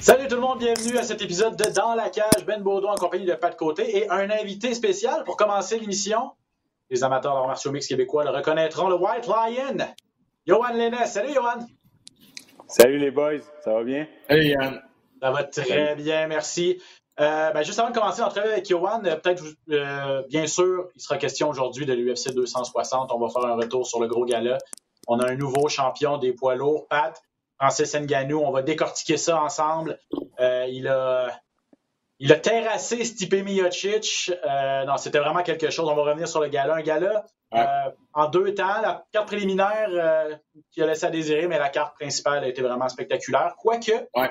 Salut tout le monde, bienvenue à cet épisode de Dans la cage, Ben Baudouin en compagnie de Pat Côté et un invité spécial pour commencer l'émission. Les amateurs d'arts martiaux mix québécois le reconnaîtront, le White Lion, Johan Lennes. Salut Johan! Salut les boys, ça va bien? Hey Yann. Ça va très bien, merci. Euh, ben, juste avant de commencer l'entrevue avec Johan, euh, peut-être, euh, bien sûr, il sera question aujourd'hui de l'UFC 260. On va faire un retour sur le gros gala. On a un nouveau champion des poids lourds, Pat, Francis Ngannou. On va décortiquer ça ensemble. Euh, il a... Il a terrassé Stipe Miocic. Euh, non, c'était vraiment quelque chose. On va revenir sur le gala. Un gala Ouais. euh, en deux temps. La carte préliminaire euh, qui a laissé à désirer, mais la carte principale a été vraiment spectaculaire. Quoique, Ouais.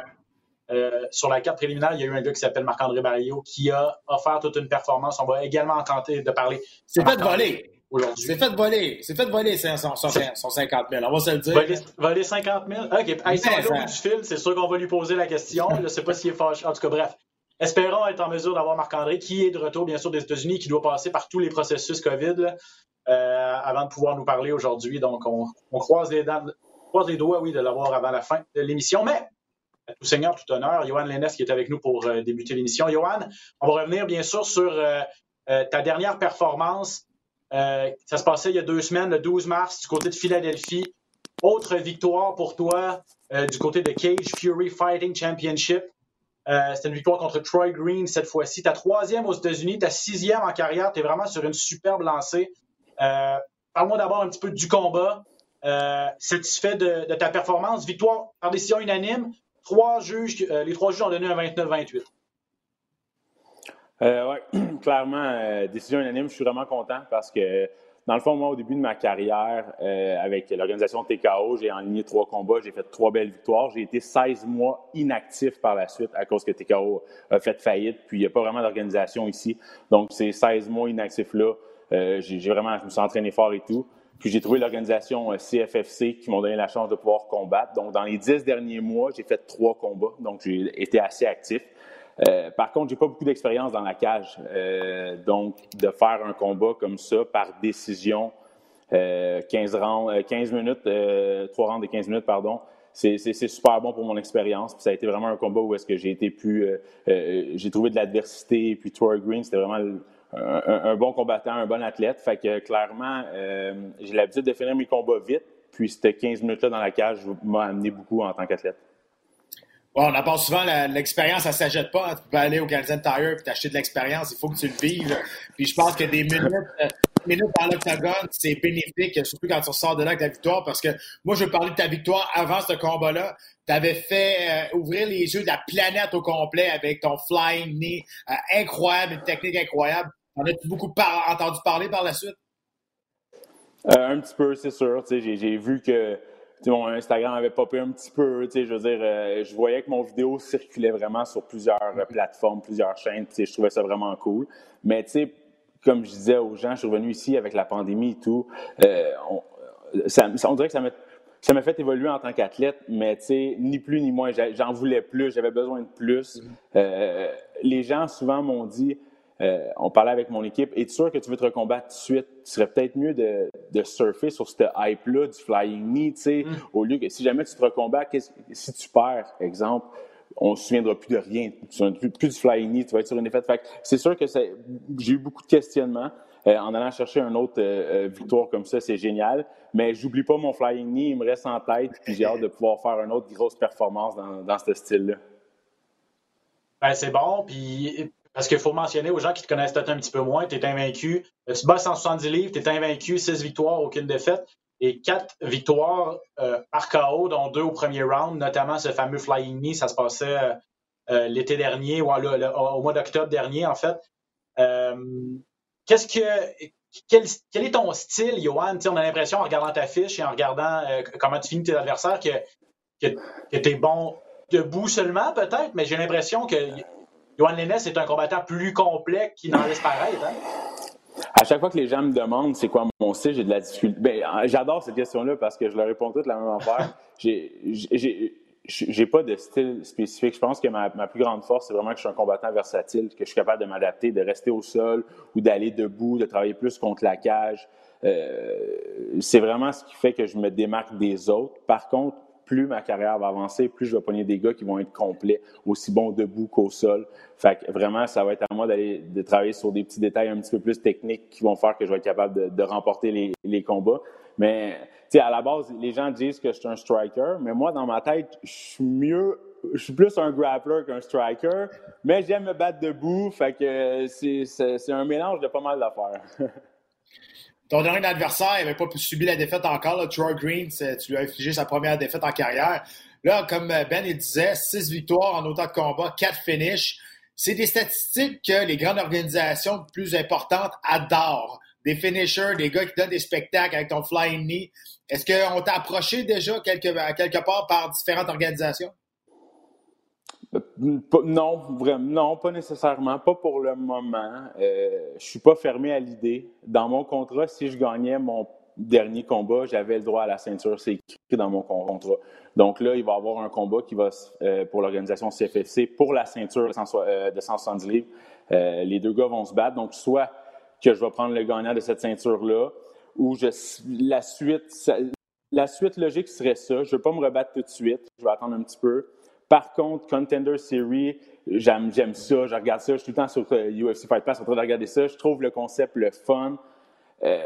sur la carte préliminaire, il y a eu un gars qui s'appelle Marc-André Barrio qui a offert toute une performance. On va également tenter de parler C'est fait voler. Aujourd'hui. C'est fait voler. C'est fait voler son, son, son, son 50 000. On va se le dire. Voler, voler 50 000? OK. Hey, si on est du fil, c'est sûr qu'on va lui poser la question. Je ne sais pas s'il est fâché. En tout cas, bref. Espérons être en mesure d'avoir Marc-André, qui est de retour, bien sûr, des États-Unis, qui doit passer par tous les processus COVID là, euh, avant de pouvoir nous parler aujourd'hui. Donc, on, on croise, les dents- on croise les doigts, oui, de l'avoir avant la fin de l'émission. Mais, à tout seigneur, tout honneur, Johan Lennes qui est avec nous pour euh, débuter l'émission. Johan, on va revenir, bien sûr, sur euh, euh, ta dernière performance. Euh, ça se passait il y a deux semaines, le 12 mars, du côté de Philadelphie. Autre victoire pour toi euh, du côté de Cage Fury Fighting Championship. Euh, C'était une victoire contre Troy Green cette fois-ci. Ta troisième aux États-Unis, ta sixième en carrière. Tu es vraiment sur une superbe lancée. Euh, Parle-moi d'abord un petit peu du combat. Euh, satisfait de, de ta performance. Victoire par décision unanime. Trois juges, euh, les trois juges ont donné un 29-28. Euh, ouais, clairement, euh, décision unanime, je suis vraiment content parce que, dans le fond, moi, au début de ma carrière, euh, avec l'organisation TKO, j'ai enligné trois combats, j'ai fait trois belles victoires. J'ai été 16 mois inactif par la suite à cause que TKO a fait faillite, puis il n'y a pas vraiment d'organisation ici. Donc, ces 16 mois inactifs-là, euh, j'ai vraiment, je me suis entraîné fort et tout. Puis j'ai trouvé l'organisation euh, CFFC qui m'ont donné la chance de pouvoir combattre. Donc, dans les dix derniers mois, j'ai fait trois combats. Donc, j'ai été assez actif. Euh, par contre, j'ai pas beaucoup d'expérience dans la cage. Euh, donc, de faire un combat comme ça par décision, euh, 15, rounds, euh, 15 minutes, euh, 3 rounds de 15 minutes, pardon, c'est super bon pour mon expérience. Ça a été vraiment un combat où est-ce que j'ai été plus... j'ai trouvé de l'adversité. Puis Troy Green, c'était vraiment un, bon combattant, un bon athlète. Fait que clairement, j'ai l'habitude de finir mes combats vite. Puis ces 15 minutes-là dans la cage m'a amené beaucoup en tant qu'athlète. Bon, on en parle souvent, l'expérience, ça ne s'achète pas. hein. Tu peux aller au Canadian Tire et t'acheter de l'expérience. Il faut que tu le vives. Puis je pense que des minutes, euh, minutes dans l'octogone, c'est bénéfique, surtout quand tu ressors de là avec la victoire. Parce que moi, je veux parler de ta victoire avant ce combat-là. Tu avais fait euh, ouvrir les yeux de la planète au complet avec ton flying knee euh, incroyable, une technique incroyable. En as-tu beaucoup entendu parler par la suite? Un petit peu, c'est sûr. J'ai, vu que mon Instagram avait popé un petit peu. Je veux dire, euh, je voyais que mon vidéo circulait vraiment sur plusieurs euh, plateformes, plusieurs chaînes. Je trouvais ça vraiment cool. Mais comme je disais aux gens, je suis revenu ici avec la pandémie et tout. euh, on, ça, ça- on dirait que ça m'a ça m'a fait évoluer en tant qu'athlète, mais tu sais, ni plus ni moins, j'en voulais plus, j'avais besoin de plus. Euh, les gens souvent m'ont dit, euh, on parlait avec mon équipe, es-tu sûr que tu veux te recombattre tout de suite? Ce serait peut-être mieux de, de surfer sur cette hype-là du flying knee, tu sais, au lieu que si jamais tu te recombats, qu'est-ce- si tu perds, exemple, on se souviendra plus de rien, tu ne plus, plus du flying knee, tu vas être sur une défaite. Fait c'est sûr que c'est- j'ai eu beaucoup de questionnements. Euh, en allant chercher une autre euh, euh, victoire comme ça, c'est génial. Mais j'oublie pas mon flying knee, il me reste en tête, puis j'ai hâte de pouvoir faire une autre grosse performance dans, dans ce style-là. Ben, c'est bon, puis parce qu'il faut mentionner aux gens qui te connaissent peut-être un petit peu moins, tu es invaincu. Euh, Tu bats 170 livres, tu es invaincu, 6 victoires, aucune défaite, et 4 victoires euh, par KO, dont 2 au premier round, notamment ce fameux Flying Knee, ça se passait euh, euh, l'été dernier, ou le- au mois d'octobre dernier, en fait. Euh, Qu'est-ce que quel, est ton style, Johan? on a l'impression, en regardant ta fiche et en regardant euh, comment tu finis tes adversaires, que, que, tu es bon debout seulement, peut-être, mais j'ai l'impression que Johan Lennes est un combattant plus complet qui n'en laisse paraître. Hein? À chaque fois que les gens me demandent c'est quoi mon style, j'ai de la difficulté. Ben, j'adore cette question-là parce que je leur réponds toutes la même affaire. j'ai pas de style spécifique. Je pense que ma, plus grande force, c'est vraiment que je suis un combattant versatile, que je suis capable de m'adapter, de rester au sol ou d'aller debout, de travailler plus contre la cage. Euh, c'est vraiment ce qui fait que je me démarque des autres. Par contre, plus ma carrière va avancer, plus je vais pogner des gars qui vont être complets, aussi bons debout qu'au sol. Fait que vraiment, ça va être à moi d'aller de travailler sur des petits détails un petit peu plus techniques qui vont faire que je vais être capable de, remporter les, les combats. Mais à la base, les gens disent que je suis un striker, mais moi, dans ma tête, je suis mieux, je suis plus un grappler qu'un striker, mais j'aime me battre debout, fait que c'est un mélange de pas mal d'affaires. Ton dernier adversaire n'avait pas subi la défaite encore, Troy Green, tu lui as infligé sa première défaite en carrière. Là, comme Ben il disait, six victoires en autant de combats, quatre finishes. C'est des statistiques que les grandes organisations plus importantes adorent des finishers, des gars qui donnent des spectacles avec ton flying knee. Est-ce qu'on t'a approché déjà quelque part par différentes organisations? Euh, non, vraiment, non, pas nécessairement, pas pour le moment. Euh, je suis pas fermé à l'idée. Dans mon contrat, si je gagnais mon dernier combat, j'avais le droit à la ceinture. C'est écrit dans mon contrat. Donc là, il va y avoir un combat qui va euh, pour l'organisation CFFC pour la ceinture de 170 livres. les deux gars vont se battre. Donc soit que je vais prendre le gagnant de cette ceinture-là, ou je, la, suite, la suite logique serait ça. Je ne veux pas me rebattre tout de suite. Je vais attendre un petit peu. Par contre, Contender Series, j'aime, j'aime ça. Je regarde ça. Je suis tout le temps sur UFC Fight Pass en train de regarder ça. Je trouve le concept le fun. Euh,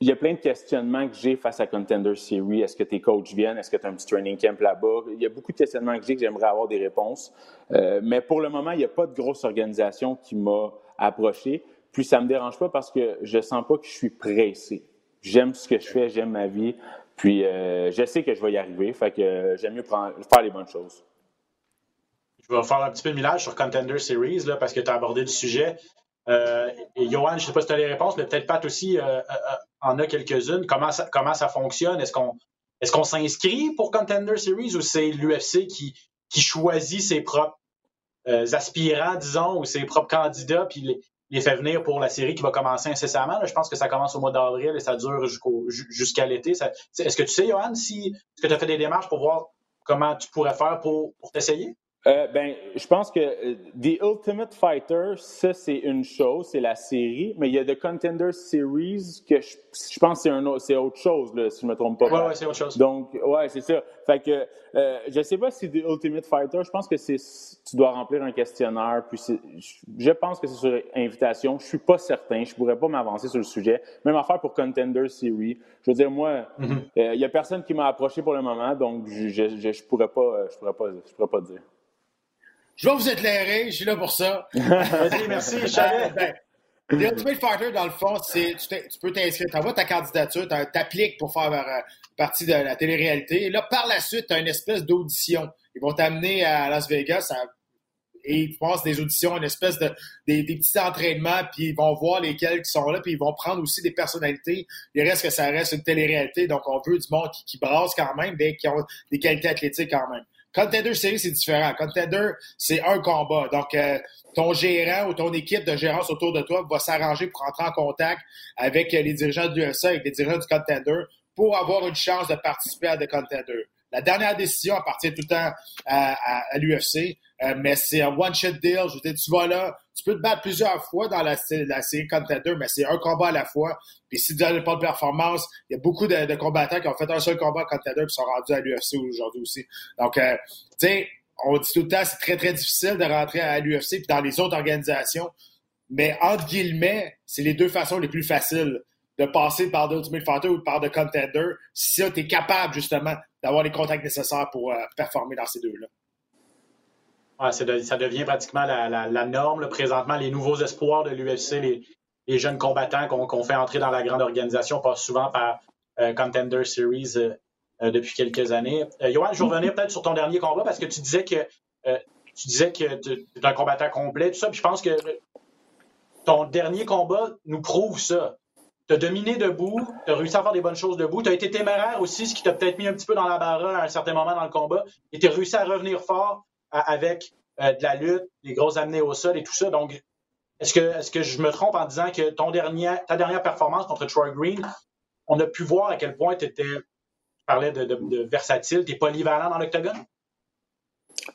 il y a plein de questionnements que j'ai face à Contender Series. Est-ce que tes coachs viennent? Est-ce que tu as un petit training camp là-bas? Il y a beaucoup de questionnements que j'ai que j'aimerais avoir des réponses. Euh, mais pour le moment, il n'y a pas de grosse organisation qui m'a approché. Puis ça me dérange pas parce que je sens pas que je suis pressé. J'aime ce que je fais, j'aime ma vie. Puis euh, je sais que je vais y arriver. Fait que euh, j'aime mieux faire les bonnes choses. Je vais faire un petit peu de millage sur Contender Series là, parce que tu as abordé le sujet. Euh, et Johan, je ne sais pas si tu as les réponses, mais peut-être Pat aussi en a quelques-unes. Comment ça, fonctionne? Est-ce qu'on s'inscrit pour Contender Series ou c'est l'UFC qui, choisit ses propres aspirants, disons, ou ses propres candidats, puis les, les fait venir pour la série qui va commencer incessamment? je pense que ça commence au mois d'avril et ça dure jusqu'à l'été. Est-ce que tu sais, Johan, si, est-ce que tu as fait des démarches pour voir comment tu pourrais faire pour t'essayer? Euh, ben, je pense que euh, The Ultimate Fighter, ça, c'est une chose, c'est la série, mais il y a The Contender Series que je, je pense que c'est, autre chose, là, si je ne me trompe pas. Oui, ouais, c'est autre chose. Donc, ouais, c'est ça. Fait que, euh, je ne sais pas si The Ultimate Fighter, je pense que c'est, tu dois remplir un questionnaire, puis je pense que c'est sur invitation. Je suis pas certain, je pourrais pas m'avancer sur le sujet. Même affaire pour Contender Series. Je veux dire, moi, il y a personne qui m'a approché pour le moment, donc je, je, je pourrais pas, je pourrais pas, je pourrais pas dire. Je vais vous éclairer, je suis là pour ça. merci, Charles. Ben, The Ultimate Fighter, dans le fond, c'est tu, tu peux t'inscrire, tu envoies ta candidature, tu appliques pour faire euh, partie de la télé-réalité. Et là, par la suite, tu as une espèce d'audition. Ils vont t'amener à Las Vegas et ils pensent des auditions, une espèce de des, petits entraînements, puis ils vont voir lesquels qui sont là, puis ils vont prendre aussi des personnalités. Il reste que ça reste une télé-réalité, donc on veut du monde qui, qui brasse quand même, mais qui ont des qualités athlétiques quand même. Contender Series, c'est différent. Contender, c'est un combat. Donc, euh, ton gérant ou ton équipe de gérance autour de toi va s'arranger pour entrer en contact avec les dirigeants du USA, avec les dirigeants du Contender, pour avoir une chance de participer à des Contender. La dernière décision appartient tout le temps à, l'UFC. Euh, mais c'est un one-shot deal. Je veux dire, tu vas là, tu peux te battre plusieurs fois dans la, la série Contender, mais c'est un combat à la fois. Puis si tu n'as pas de performance, il y a beaucoup de, combattants qui ont fait un seul combat Contender et sont rendus à l'UFC aujourd'hui aussi. Donc, euh, tu sais, on dit tout le temps, c'est très, très difficile de rentrer à l'UFC puis dans les autres organisations. Mais entre guillemets, c'est les deux façons les plus faciles de passer par d'Ultimate Fighter ou par de Contender si tu es capable justement d'avoir les contacts nécessaires pour euh, performer dans ces deux-là ça devient pratiquement la, norme. Présentement, les nouveaux espoirs de l'UFC, les, jeunes combattants qu'on fait entrer dans la grande organisation passent souvent par euh, Contender Series euh, depuis quelques années. Johan, je revenir peut-être sur ton dernier combat parce que tu disais que tu disais que tu es un combattant complet, tout ça. Puis je pense que ton dernier combat nous prouve ça. Tu as dominé debout, tu as réussi à faire des bonnes choses debout, tu as été téméraire aussi, ce qui t'a peut-être mis un petit peu dans la barre à un certain moment dans le combat, et tu as réussi à revenir fort avec euh, de la lutte, des grosses amenées au sol et tout ça. Donc, est-ce que, est que je me trompe en disant que ton ta dernière performance contre Troy Green, on a pu voir à quel point tu étais, tu parlais de, versatile, tu es polyvalent dans l'octogone?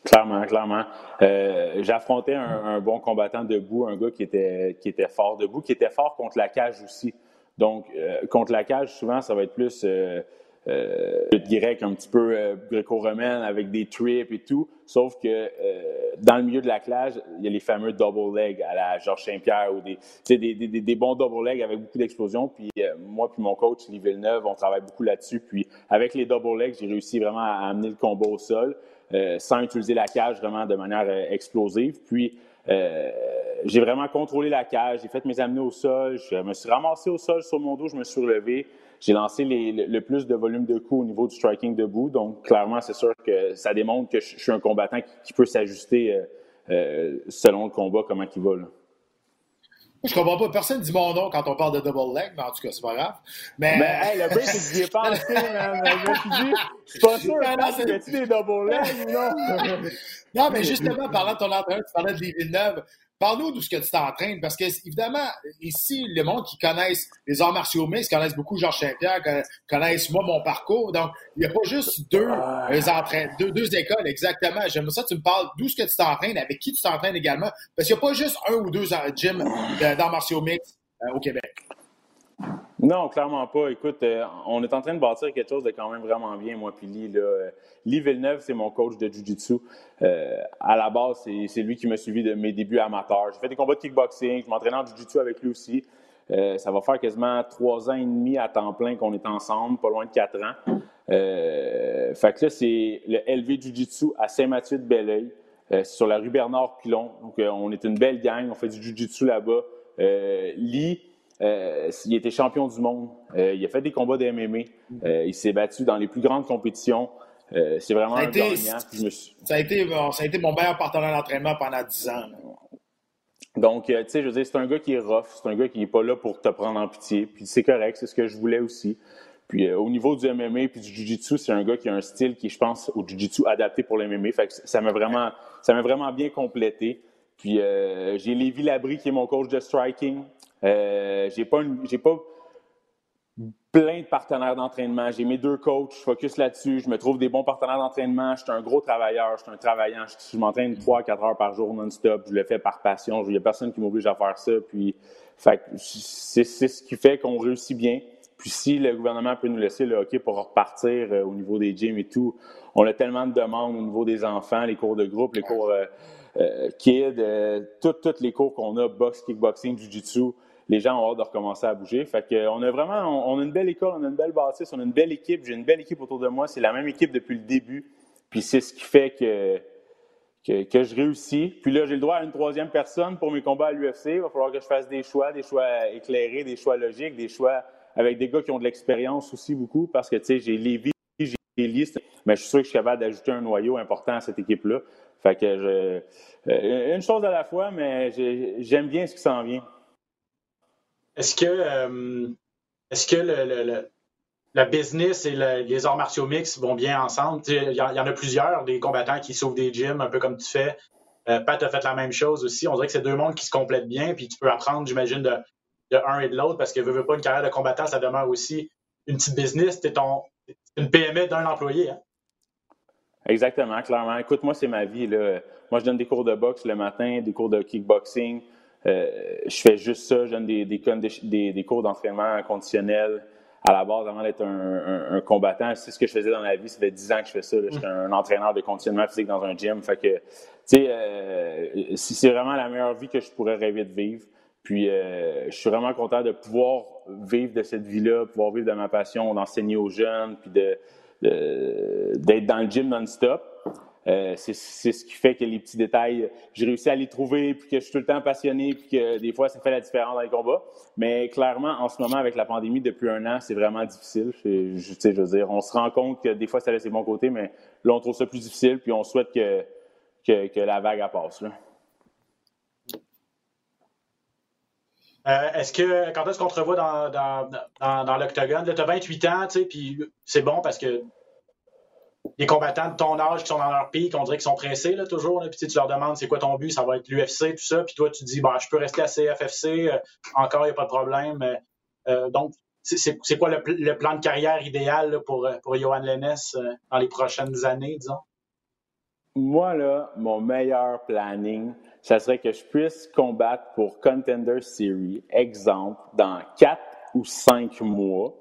Clairement, clairement. Euh, J'affrontais un, bon combattant debout, un gars qui était fort debout, qui était fort contre la cage aussi. Donc, euh, contre la cage, souvent, ça va être plus euh, euh, grec un petit peu euh, gréco-romaine avec des trips et tout. Sauf que euh, dans le milieu de la cage, il y a les fameux double leg à la Georges Saint-Pierre ou des, des, des, des, bons double leg avec beaucoup d'explosions. Puis euh, moi puis mon coach, Lee Villeneuve, on travaille beaucoup là-dessus. Puis avec les double legs, j'ai réussi vraiment à amener le combat au sol sans utiliser la cage vraiment de manière explosive. Puis j'ai vraiment contrôlé la cage, j'ai fait mes amener au sol, je me suis ramassé au sol sur mon dos, je me suis relevé. J'ai lancé le, plus de volume de coups au niveau du striking debout. Donc, clairement, c'est sûr que ça démontre que je, suis un combattant qui, peut s'ajuster euh, euh, selon le combat, comment il va. Là. Je comprends pas. Personne dit mon nom quand on parle de double leg, mais en tout cas, c'est pas grave. Mais, mais hey, le break, c'est que j'y ai pensé, Je me suis dit, je suis pas sûr, que tu des double legs ou non? non, mais justement, parlant de ton entraîneur, tu parlais de Villeneuve. Parle-nous de ce que tu t'entraînes, parce que, évidemment, ici, le monde qui connaissent les arts martiaux mixtes, connaissent beaucoup Georges Saint-Pierre, connaissent moi mon parcours. Donc, il n'y a pas juste deux, euh, deux, deux, écoles, exactement. J'aime ça, tu me parles d'où ce que tu t'entraînes, avec qui tu t'entraînes également, parce qu'il n'y a pas juste un ou deux gyms d'arts martiaux mixtes euh, au Québec. Non, clairement pas. Écoute, euh, on est en train de bâtir quelque chose de quand même vraiment bien, moi puis Lee. Euh, Lee Villeneuve, c'est mon coach de Jiu-Jitsu. Euh, à la base, c'est lui qui m'a suivi de mes débuts amateurs. J'ai fait des combats de kickboxing, je m'entraînais en Jiu-Jitsu avec lui aussi. ça va faire quasiment trois ans et demi à temps plein qu'on est ensemble, pas loin de quatre ans. fait que là, c'est le LV Jiu-Jitsu à Saint-Mathieu de Belleuil, sur la rue Bernard-Pilon. Donc, on est une belle gang, on fait du Jiu-Jitsu là-bas. Lee, euh, il était champion du monde. Euh, il a fait des combats de MMA. Euh, il s'est battu dans les plus grandes compétitions. c'est vraiment un gagnant. Ça, a été, ça a été mon meilleur partenaire d'entraînement pendant 10 ans. Donc, tu sais, je veux dire, c'est un gars qui est rough. C'est un gars qui n'est pas là pour te prendre en pitié. Puis c'est correct, c'est ce que je voulais aussi. Puis au niveau du MMA et du Jiu-Jitsu, c'est un gars qui a un style qui, je pense, au Jiu-Jitsu adapté pour le MMA. Fait que ça m'a vraiment, ça m'a vraiment bien complété. Puis j'ai Lévi Labrie qui est mon coach de striking. Euh, j'ai pas, pas plein de partenaires d'entraînement. J'ai mes deux coachs, je focus là-dessus. Je me trouve des bons partenaires d'entraînement. Je suis un gros travailleur, je suis un travaillant. Je, m'entraîne 3 quatre heures par jour non-stop. Je le fais par passion. Il n'y a personne qui m'oblige à faire ça. Puis, c'est, ce qui fait qu'on réussit bien. Puis si le gouvernement peut nous laisser le hockey pour repartir euh, au niveau des gyms et tout, on a tellement de demandes au niveau des enfants, les cours de groupe, les cours euh, kids, tous les cours qu'on a, boxe, kickboxing, jiu-jitsu les gens ont hâte de recommencer à bouger. Fait que, on a vraiment on, a une belle école, on a une belle bâtisse, on a une belle équipe. J'ai une belle équipe autour de moi. C'est la même équipe depuis le début. Puis c'est ce qui fait que, que, je réussis. Puis là, j'ai le droit à une troisième personne pour mes combats à l'UFC. Il va falloir que je fasse des choix, des choix éclairés, des choix logiques, des choix avec des gars qui ont de l'expérience aussi beaucoup. Parce que, tu sais, j'ai Lévi, j'ai listes, mais je suis sûr que je suis capable d'ajouter un noyau important à cette équipe-là. Fait que je, euh, une chose à la fois, mais j'aime bien ce qui s'en vient. Est-ce que, euh, est-ce que le, le, business et les arts martiaux mix vont bien ensemble? Il y, en a plusieurs, des combattants qui sauvent des gyms, un peu comme tu fais. Euh, Pat a fait la même chose aussi. On dirait que c'est deux mondes qui se complètent bien, puis tu peux apprendre, j'imagine, de, de un et de l'autre, parce que veux, pas une carrière de combattant, ça demeure aussi une petite business. Ton une PME d'un employé. Hein? Exactement, clairement. Écoute, moi, c'est ma vie. Là. Moi, je donne des cours de boxe le matin, des cours de kickboxing. Euh, je fais juste ça, je donne des, des, des, cours d'entraînement conditionnel à la base avant d'être un, un, combattant. C'est ce que je faisais dans la vie. Ça fait dix ans que je fais ça. Je suis un entraîneur de conditionnement physique dans un gym. Fait que, tu sais, euh, c'est vraiment la meilleure vie que je pourrais rêver de vivre. Puis, euh, je suis vraiment content de pouvoir vivre de cette vie-là, pouvoir vivre de ma passion, d'enseigner aux jeunes, puis de d'être dans le gym non-stop. Euh, c'est ce qui fait que les petits détails, j'ai réussi à les trouver, puis que je suis tout le temps passionné, puis que des fois, ça fait la différence dans les combats. Mais clairement, en ce moment, avec la pandémie, depuis un an, c'est vraiment difficile. Je, veux dire, on se rend compte que des fois, ça laisse ses bons côtés, mais là, on trouve ça plus difficile, puis on souhaite que, que, la vague passe. Euh, est-ce que quand est-ce qu'on te revoit dans, dans l'octogone? Tu as 28 ans, tu sais, puis c'est bon parce que les combattants de ton âge qui sont dans leur pic, on dirait qu'ils sont pressés là, toujours. Là, puis tu leur demandes c'est quoi ton but, ça va être l'UFC, tout ça. Puis toi, tu dis bah, je peux rester à CFFC, euh, encore, il n'y a pas de problème. Euh, donc, c'est quoi le, plan de carrière idéal pour, Johan Lennes euh, dans les prochaines années, disons? Moi, là, mon meilleur planning, ça serait que je puisse combattre pour Contender Series, exemple, dans quatre ou cinq mois.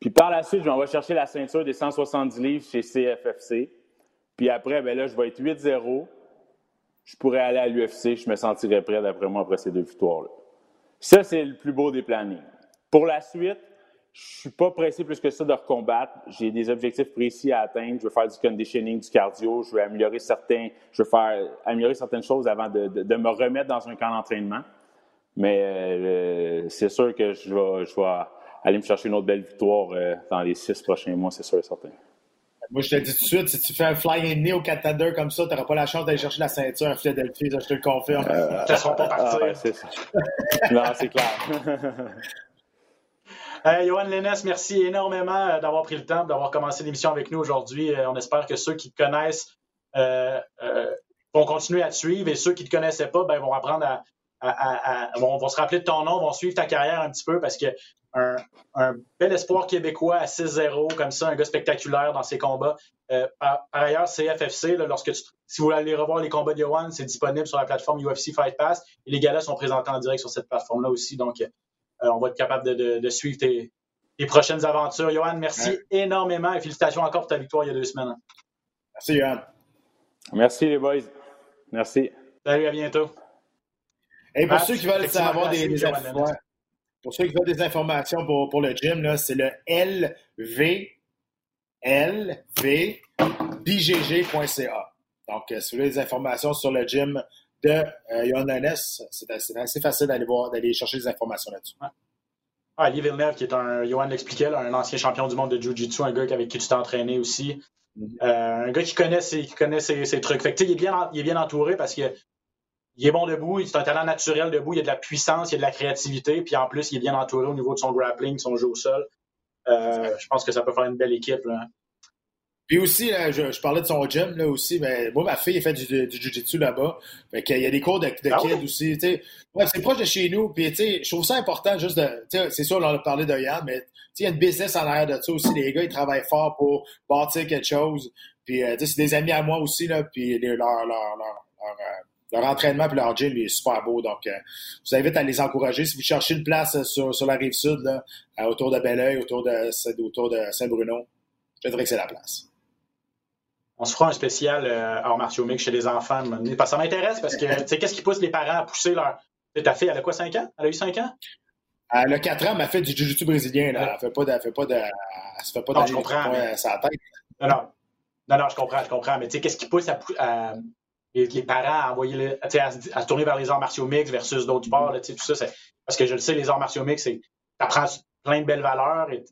Puis par la suite, je vais chercher la ceinture des 170 livres chez CFFC. Puis après, ben là, je vais être 8-0. Je pourrais aller à l'UFC. Je me sentirais prêt, d'après moi, après ces deux victoires-là. Ça, c'est le plus beau des plannings. Pour la suite, je suis pas pressé plus que ça de recombattre. J'ai des objectifs précis à atteindre. Je veux faire du conditioning, du cardio. Je veux améliorer certains, je veux faire améliorer certaines choses avant de, de, me remettre dans un camp d'entraînement. Mais euh, c'est sûr que je vais, je vais, aller me chercher une autre belle victoire euh, dans les six prochains mois, c'est sûr et certain. Moi, je te dis tout de suite, si tu fais un fly-in knee au Canada comme ça, tu n'auras pas la chance d'aller chercher la ceinture à Philadelphie, je te le confirme. Euh, ne sera pas. Ah, non, c'est clair. Euh, Johan Lennes, merci énormément euh, d'avoir pris le temps, d'avoir commencé l'émission avec nous aujourd'hui. Euh, on espère que ceux qui te connaissent vont continuer à te suivre et ceux qui ne te connaissaient pas ben, vont apprendre à, vont, se rappeler de ton nom, vont suivre ta carrière un petit peu parce que un, bel espoir québécois à 6-0, comme ça, un gars spectaculaire dans ses combats. par, ailleurs, CFFC, lorsque si vous voulez aller revoir les combats de Johan, c'est disponible sur la plateforme UFC Fight Pass et les galas sont présentés en direct sur cette plateforme-là aussi. Donc, euh, on va être capable de, suivre tes, prochaines aventures. Johan, merci énormément et félicitations encore pour ta victoire il y a deux semaines. Merci, Johan. Merci, les boys. Merci. Salut, à bientôt. Et pour ceux qui veulent savoir des, pour ceux qui veulent des informations pour, le gym, c'est le lvlvbgg.ca. Donc, euh, si vous voulez des informations sur le gym de euh, Johan c'est assez, facile d'aller voir, d'aller chercher des informations là-dessus. Ouais. Ah, Lee Villeneuve, qui est un, Johan l'expliquait, un ancien champion du monde de Jiu-Jitsu, un gars avec qui tu t'es entraîné aussi. Mm-hmm. Euh, un gars qui connaît ses, qui connaît ses, trucs. Fait que, il, est bien, il est bien entouré parce qu'il est bon debout, il est un talent naturel debout, il y a de la puissance, il y a de la créativité, puis en plus, il est bien entouré au niveau de son grappling, son jeu au sol. Euh, je pense que ça peut faire une belle équipe. Là. Puis aussi, je, parlais de son gym, là aussi, mais moi, ma fille, elle fait du, du jiu-jitsu là-bas. Fait qu'il y a des cours de, de ah kids aussi. Ouais, c'est proche de chez nous, puis je trouve ça important juste de, c'est sûr, on en a parlé de Yann, mais il y a une business en arrière de ça aussi. Les gars, ils travaillent fort pour bâtir quelque chose. Puis, euh, tu sais, c'est des amis à moi aussi, là, puis leur, leur, leur, leur, leur entraînement puis leur gym il est super beau. Donc, euh, je vous invite à les encourager. Si vous cherchez une place sur, sur la rive sud, là, autour de Belleuil, autour de, autour de Saint-Bruno, je dirais que c'est la place on se fera un spécial euh, hors martiaux mix chez les enfants. Parce que ça m'intéresse parce que, tu sais, qu'est-ce qui pousse les parents à pousser leur. Ta fille, elle a quoi, 5 ans? Elle a eu 5 ans? Elle a 4 ans, mais elle fait du jiu-jitsu brésilien. Là. Elle fait pas de. Elle fait pas de. Elle se fait pas non, je comprends. Mais... Sa tête. Non, non. Non, non, je comprends, je comprends. Mais tu sais, qu'est-ce qui pousse à, les, parents à envoyer le, à, à, se tourner vers les arts martiaux mix versus d'autres sports, là, tout ça, parce que je le sais, les arts martiaux mix, c'est apprends plein de belles valeurs. Et,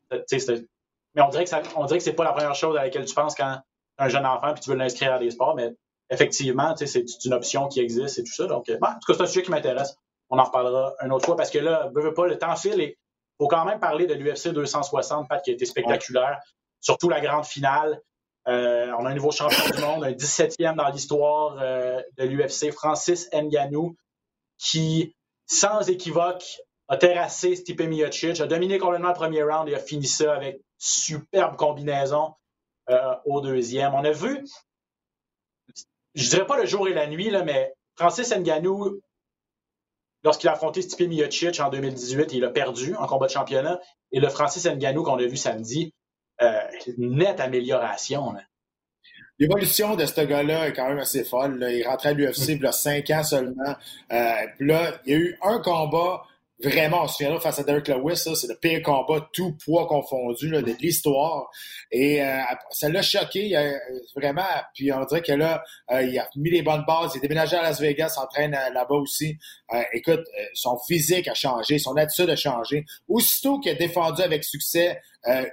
mais on dirait que ça, on dirait que c'est pas la première chose à laquelle tu penses quand un jeune enfant puis tu veux l'inscrire à des sports, mais effectivement, c'est une option qui existe et tout ça. Donc, euh, en tout cas, c'est un sujet qui m'intéresse. On en reparlera une autre fois parce que là, veux, veux pas, le temps file et faut quand même parler de l'UFC 260, Pat, qui a été spectaculaire. Surtout la grande finale. Euh, on a un nouveau champion du monde, un 17e dans l'histoire euh, de l'UFC, Francis Ngannou, qui, sans équivoque, a terrassé Stipe Miocic, a dominé complètement le premier round et a fini ça avec superbe combinaison. Euh, au deuxième. On a vu, je dirais pas le jour et la nuit, là, mais Francis Ngannou, lorsqu'il a affronté Stipe Miocic en 2018, il a perdu en combat de championnat. Et le Francis Ngannou qu'on a vu samedi, nette amélioration. L'évolution de ce gars-là est quand même assez folle. Il rentrait à l'UFC il y a cinq ans seulement. Euh, puis là, il y a eu un combat vraiment, on se souvient face à Derek Lewis, c'est le pire combat, tout poids confondu de l'histoire. Et euh, ça l'a choqué, euh, vraiment. Puis on dirait que là, euh, il a mis les bonnes bases, il est déménagé à Las Vegas, s'entraîne là-bas aussi. écoute, son physique a changé, son attitude a changé. Aussitôt qu'il a défendu avec succès,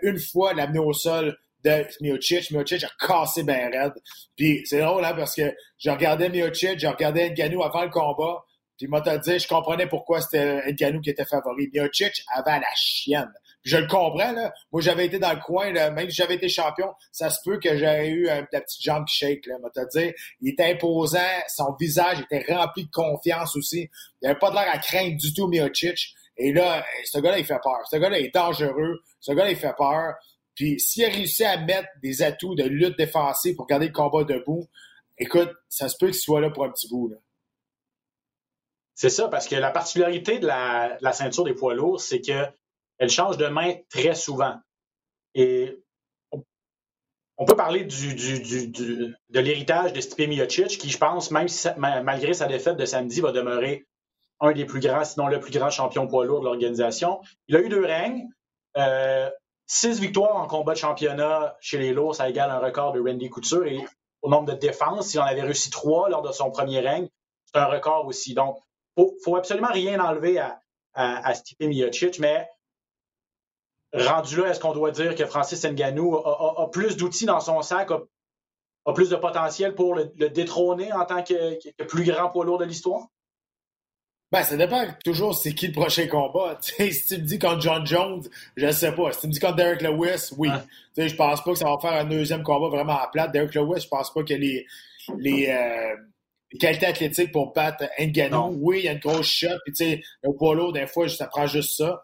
une fois l'amené au sol de Miocic, Miocic a cassé ben raide. Puis c'est drôle, hein, parce que je regardais Miocic, je regardais Ngannou avant le combat, Puis moi, te dire, je comprenais pourquoi c'était Ngannou qui était favori. Miocic avait la chienne. Je le comprends, là. Moi, j'avais été dans le coin, là. même si j'avais été champion, ça se peut que j'aurais eu euh, la petite jambe qui shake, là. Te dire, il était imposant, son visage était rempli de confiance aussi. Il avait pas de l'air à craindre du tout Miocic. Et là, ce gars-là, il fait peur. Ce gars-là est dangereux. Ce gars-là, il fait peur. Puis s'il a réussi à mettre des atouts de lutte défensive pour garder le combat debout, écoute, ça se peut qu'il soit là pour un petit bout. Là. C'est ça, parce que la particularité de la, ceinture des poids lourds, c'est qu'elle change de main très souvent. Et on, peut parler du, de l'héritage de Stipe Miocic, qui, je pense, même malgré sa défaite de samedi, va demeurer un des plus grands, sinon le plus grand champion poids lourd de l'organisation. Il a eu deux règnes. Euh, six victoires en combat de championnat chez les lourds, ça égale un record de Randy Couture. Et au nombre de défenses, il en avait réussi trois lors de son premier règne. C'est un record aussi. Donc, il ne faut absolument rien enlever à, à, Stipe Miocic, mais rendu là, est-ce qu'on doit dire que Francis Ngannou a, plus d'outils dans son sac, a, plus de potentiel pour le, détrôner en tant que, que, plus grand poids lourd de l'histoire? Ben, ça dépend toujours c'est qui le prochain combat. si tu me dis contre John Jones, je ne sais pas. Si tu me dis contre Derek Lewis, oui. Je Je pense pas que ça va faire un deuxième combat vraiment à plate. Derek Lewis, je pense pas que les, les, euh, les qualités athlétiques pour battre Ngannou. Oui, il y a une grosse shot. Puis, tu sais, au polo, des fois, ça prend juste ça.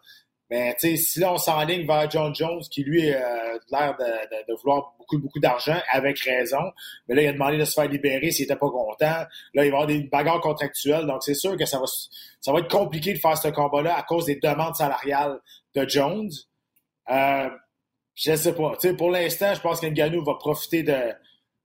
Mais tu sais, si là on s'enligne vers John Jones, qui lui a euh, l'air de, de, vouloir beaucoup, beaucoup d'argent, avec raison, mais là, il a demandé de se faire libérer s'il était pas content. Là, il va y avoir des bagarres contractuelles, donc c'est sûr que ça va, ça va être compliqué de faire ce combat-là à cause des demandes salariales de Jones. Euh, je sais pas. Tu sais, pour l'instant, je pense qu'Nganou va profiter de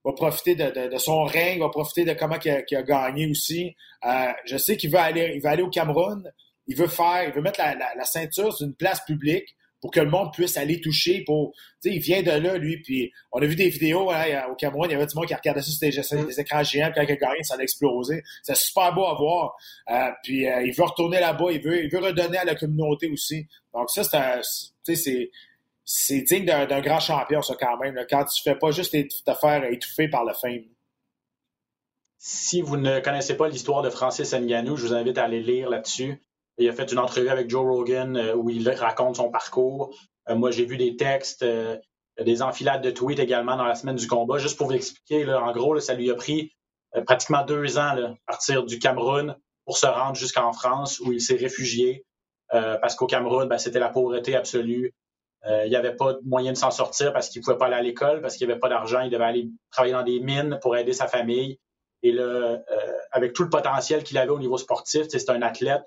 va profiter de, de, son règne, va profiter de comment il a, a gagné aussi. Euh, je sais qu'il veut aller, il va aller au Cameroun il veut faire, il veut mettre la, ceinture sur une place publique pour que le monde puisse aller toucher. Pour, tu sais, il vient de là, lui. Puis on a vu des vidéos hein, au Cameroun, il y avait du monde qui regardait ça sur des, écrans géants. Quand il a gagné, ça a explosé. C'est super beau à voir. Euh, puis euh, il veut retourner là-bas. Il veut, il veut redonner à la communauté aussi. Donc ça, c'est, c'est, digne d'un, grand champion, ça, quand même. quand tu fais pas juste te faire étouffer par le fame. Si vous ne connaissez pas l'histoire de Francis Ngannou, je vous invite à aller lire là-dessus. Il a fait une entrevue avec Joe Rogan euh, où il raconte son parcours. Euh, moi, j'ai vu des textes, euh, des enfilades de tweets également dans la semaine du combat. Juste pour vous expliquer, en gros, ça lui a pris pratiquement deux ans à partir du Cameroun pour se rendre jusqu'en France où il s'est réfugié parce qu'au Cameroun, ben, c'était la pauvreté absolue. Il n'y avait pas de moyen de s'en sortir parce qu'il ne pouvait pas aller à l'école, parce qu'il n'y avait pas d'argent. Il devait aller travailler dans des mines pour aider sa famille. Et là, avec tout le potentiel qu'il avait au niveau sportif, c'est un athlète.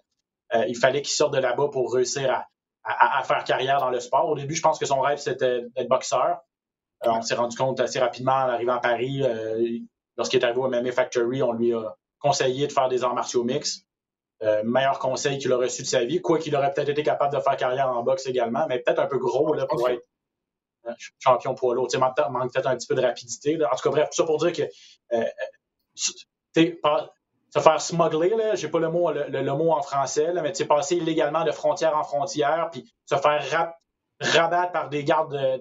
Euh, il fallait qu'il sorte de là-bas pour réussir à, faire carrière dans le sport. Au début, je pense que son rêve, c'était d'être boxeur. Euh, on s'est rendu compte assez rapidement en arrivant à Paris. Euh, lorsqu'il est arrivé au MMA Factory, on lui a conseillé de faire des arts martiaux mix. meilleur conseil qu'il a reçu de sa vie, quoi qu'il aurait peut-être été capable de faire carrière en boxe également, mais peut-être un peu gros là, pour être champion poids lourd. Il manque peut-être un petit peu de rapidité. En tout cas, bref, tout ça pour dire que se faire smuggler, là, j'ai pas le mot, le, mot en français, là, mais passer illégalement de frontière en frontière, puis se faire rabattre par des gardes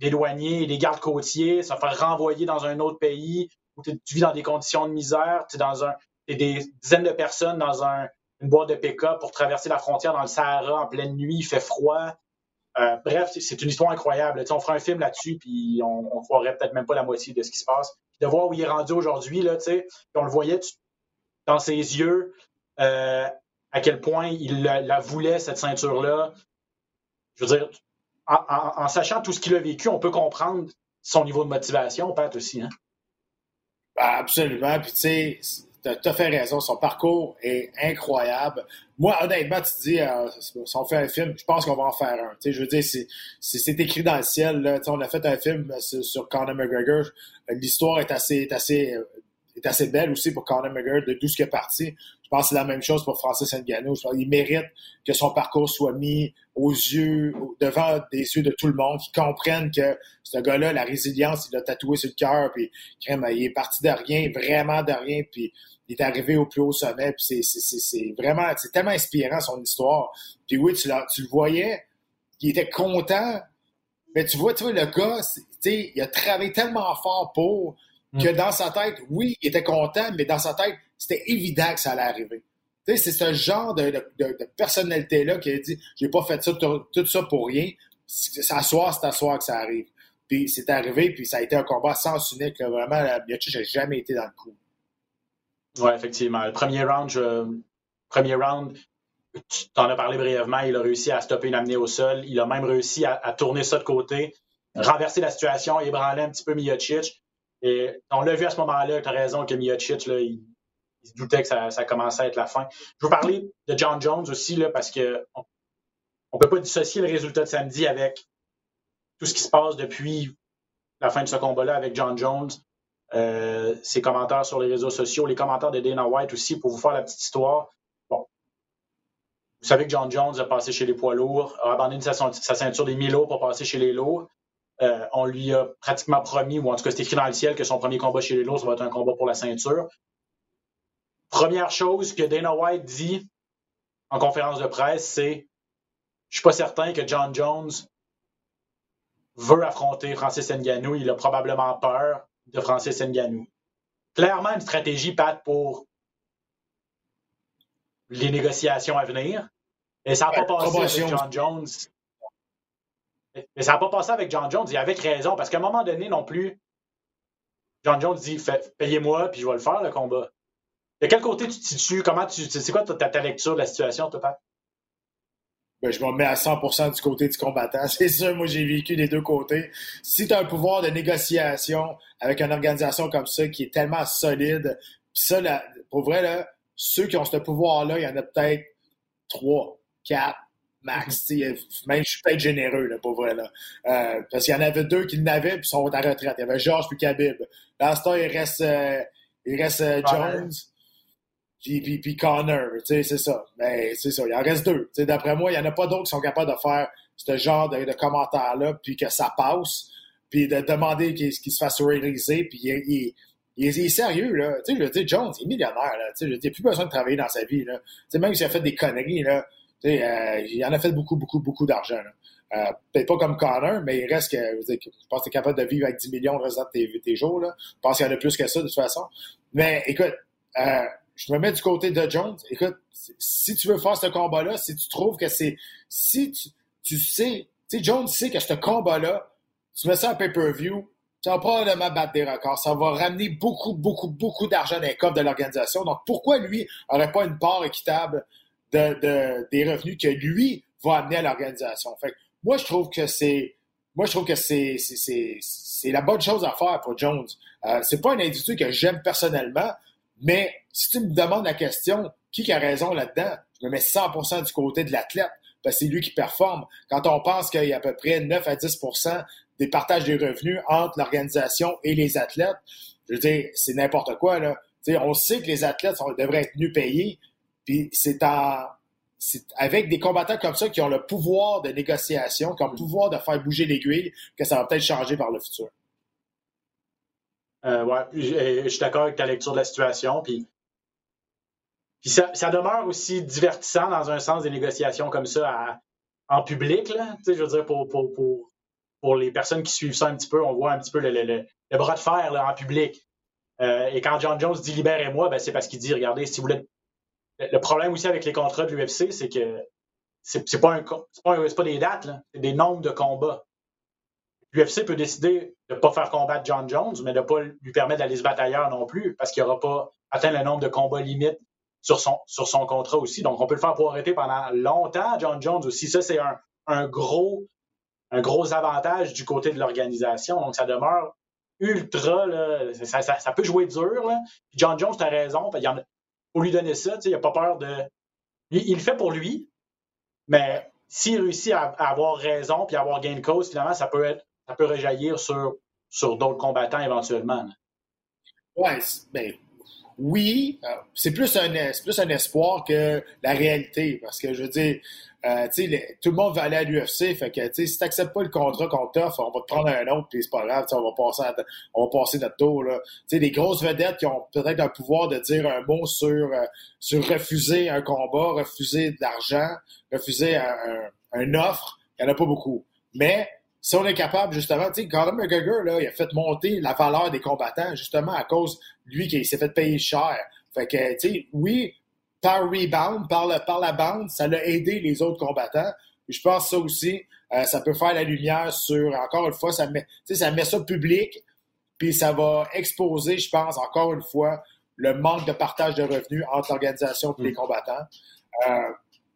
des douaniers et des gardes côtiers, se faire renvoyer dans un autre pays où tu vis dans des conditions de misère, tu dans un des dizaines de personnes dans un, une boîte de pick-up pour traverser la frontière dans le Sahara en pleine nuit, il fait froid. Euh, bref, c'est une histoire incroyable. on ferait un film là-dessus, puis on, croirait peut-être même pas la moitié de ce qui se passe. De voir où il est rendu aujourd'hui, là, on le voyait, dans ses yeux euh, à quel point il la, voulait, cette ceinture-là. Je veux dire, en, sachant tout ce qu'il a vécu, on peut comprendre son niveau de motivation, Pat, aussi. Hein? Absolument. Puis, tu sais, tu as, fait raison. Son parcours est incroyable. Moi, honnêtement, tu te dis, euh, si on fait un film, je pense qu'on va en faire un. Je veux dire, c'est écrit dans le ciel. On a fait un film sur, sur Conor McGregor. L'histoire est assez, est assez est assez belle aussi pour Conor McGregor de tout ce qui est parti. Je pense que c'est la même chose pour Francis Ngannou. Il mérite que son parcours soit mis aux yeux, devant des yeux de tout le monde, qui comprennent que ce gars-là, la résilience, il l'a tatoué sur le cœur, puis il est parti de rien, vraiment de rien, puis il est arrivé au plus haut sommet, puis c'est vraiment, c'est tellement inspirant son histoire. Puis oui, tu, tu le voyais, il était content, mais tu vois, tu vois, le gars, il a travaillé tellement fort pour que mm. dans sa tête, oui, il était content, mais dans sa tête, c'était évident que ça allait arriver. c'est ce genre de, personnalité-là qui a dit j'ai pas fait ça, tout, ça pour rien. Soir, c'est à soir que ça arrive. Puis c'est arrivé, puis ça a été un combat sans unique. Vraiment, Miocic n'a jamais été dans le coup. Oui, effectivement. Le premier round, premier round, tu t'en as parlé brièvement, il a réussi à stopper une amenée au sol. Il a même réussi à, tourner ça de côté, renverser la situation, ébranler un petit peu Miocic. Et on l'a vu à ce moment-là, tu as raison que Miocic, là, il, se doutait que ça, commençait à être la fin. Je veux parler de John Jones aussi, là, parce que on peut pas dissocier le résultat de samedi avec tout ce qui se passe depuis la fin de ce combat-là avec John Jones. Euh, ses commentaires sur les réseaux sociaux, les commentaires de Dana White aussi, pour vous faire la petite histoire. Bon. Vous savez que John Jones a passé chez les poids lourds, a abandonné sa, ceinture des Milo pour passer chez les lourds. Euh, on lui a pratiquement promis, ou en tout cas c'était écrit dans le ciel, que son premier combat chez les lourds, ça va être un combat pour la ceinture. Première chose que Dana White dit en conférence de presse, c'est Je suis pas certain que John Jones veut affronter Francis Ngannou. Il a probablement peur de Francis Ngannou. Clairement, une stratégie, Pat, pour les négociations à venir. Et ça n'a pas passé avec John Jones. Mais ça n'a pas passé avec John Jones. Il avait raison, parce qu'à un moment donné non plus, John Jones dit Payez-moi, puis je vais le faire, le combat. De quel côté tu te situes? Comment tu. C'est quoi ta, ta, lecture de la situation, toi, ben, je me mets à 100% du côté du combattant. C'est sûr, moi, j'ai vécu les deux côtés. Si tu as un pouvoir de négociation avec une organisation comme ça qui est tellement solide, pis ça, là, pour vrai, là, ceux qui ont ce pouvoir-là, il y en a peut-être trois, quatre, max. Mhm. Même, je suis peut-être généreux, là, pour vrai. Là. Euh, parce qu'il y en avait deux qui l'avaient puis sont à retraite. Il y avait Georges puis Khabib. Dans ce temps, il reste, euh, il reste euh, Jones puis, puis, Connor, tu sais, c'est ça. Mais c'est ça, il en reste deux. D'après moi, il n'y en a pas d'autres qui sont capables de faire ce genre de, commentaires-là, puis que ça passe, puis de demander qu'il se fasse réaliser, puis il, il, est sérieux, là. Tu sais, je Jones, il est millionnaire, là. Tu sais, il n'a plus besoin de travailler dans sa vie, là. Tu sais, même s'il a fait des conneries, là, euh, il en a fait beaucoup, beaucoup, beaucoup d'argent. Euh, peut-être pas comme Connor, mais il reste que, je, pense que tu es capable de vivre avec 10 millions le reste de tes, tes jours, là. Je pense qu'il y en a plus que ça, de toute façon. Mais, écoute, euh, je me mets du côté de Jones. Écoute, si tu veux faire ce combat-là, si tu trouves que c'est. Si tu, sais, tu sais, Jones sait que ce combat-là, tu mets ça en pay-per-view, ça va probablement battre des records. Ça va ramener beaucoup, beaucoup, beaucoup d'argent dans les coffres de l'organisation. Donc, pourquoi lui n'aurait pas une part équitable de, de, des revenus que lui va amener à l'organisation? Fait moi, je trouve que c'est. Moi, je trouve que c'est, c'est, la bonne chose à faire pour Jones. Euh, c'est pas un individu que j'aime personnellement, mais si tu me demandes la question, qui a raison là-dedans? Je me mets 100% du côté de l'athlète, parce que c'est lui qui performe. Quand on pense qu'il y a à peu près 9 à 10% des partages des revenus entre l'organisation et les athlètes, je veux dire, c'est n'importe quoi, là. on sait que les athlètes devraient être mieux payés, puis c'est en, avec des combattants comme ça qui ont le pouvoir de négociation, qui ont le pouvoir de faire bouger l'aiguille, que ça va peut-être changer par le futur. Euh, ouais, je, suis d'accord avec ta lecture de la situation. Puis, puis ça, demeure aussi divertissant dans un sens des négociations comme ça en public. Là, je veux dire, pour, pour, pour, pour, les personnes qui suivent ça un petit peu, on voit un petit peu le, le, le, bras de fer en public. Euh, et quand John Jones dit libérez-moi, ben, c'est parce qu'il dit regardez, si vous voulez. Le problème aussi avec les contrats de l'UFC, c'est que c'est pas, un, pas, pas des dates, c'est des nombres de combats. L'UFC peut décider de ne pas faire combattre John Jones, mais de ne pas lui permettre d'aller se battre ailleurs non plus, parce qu'il n'aura pas atteint le nombre de combats limites sur son, contrat aussi. Donc, on peut le faire pour arrêter pendant longtemps, John Jones aussi. Ça, c'est un, gros, un gros avantage du côté de l'organisation. Donc, ça demeure ultra, là, ça, peut jouer dur. Là. John Jones, tu as raison, il faut lui donner ça, il n'a pas peur de. Il, le fait pour lui, mais s'il réussit à, à, avoir raison puis à avoir gain de cause, finalement, ça peut être ça peut rejaillir sur, d'autres combattants éventuellement. Ben, oui, euh, c'est plus, un, espoir que la réalité. Parce que je veux dire, euh, tout le monde va aller à l'UFC. Fait que si tu n'acceptes pas le contrat qu'on t'offre, on va te prendre un autre, puis c'est pas grave, on va, passer on notre tour. Là. des grosses vedettes qui ont peut-être un pouvoir de dire un mot sur, euh, refuser un combat, refuser de l'argent, refuser un, un offre, il n'y en a pas beaucoup. Mais si on est capable, justement, tu sais, Conor McGregor, là, il a fait monter la valeur des combattants, justement, à cause, lui, qui s'est fait payer cher. Fait que, tu sais, oui, par rebound, par, le, par la bande, ça l'a aidé les autres combattants. Je pense que ça aussi, euh, ça peut faire la lumière sur, encore une fois, ça met, ça met ça public, puis ça va exposer, je pense, encore une fois, le manque de partage de revenus entre l'organisation et les mm. combattants. Euh,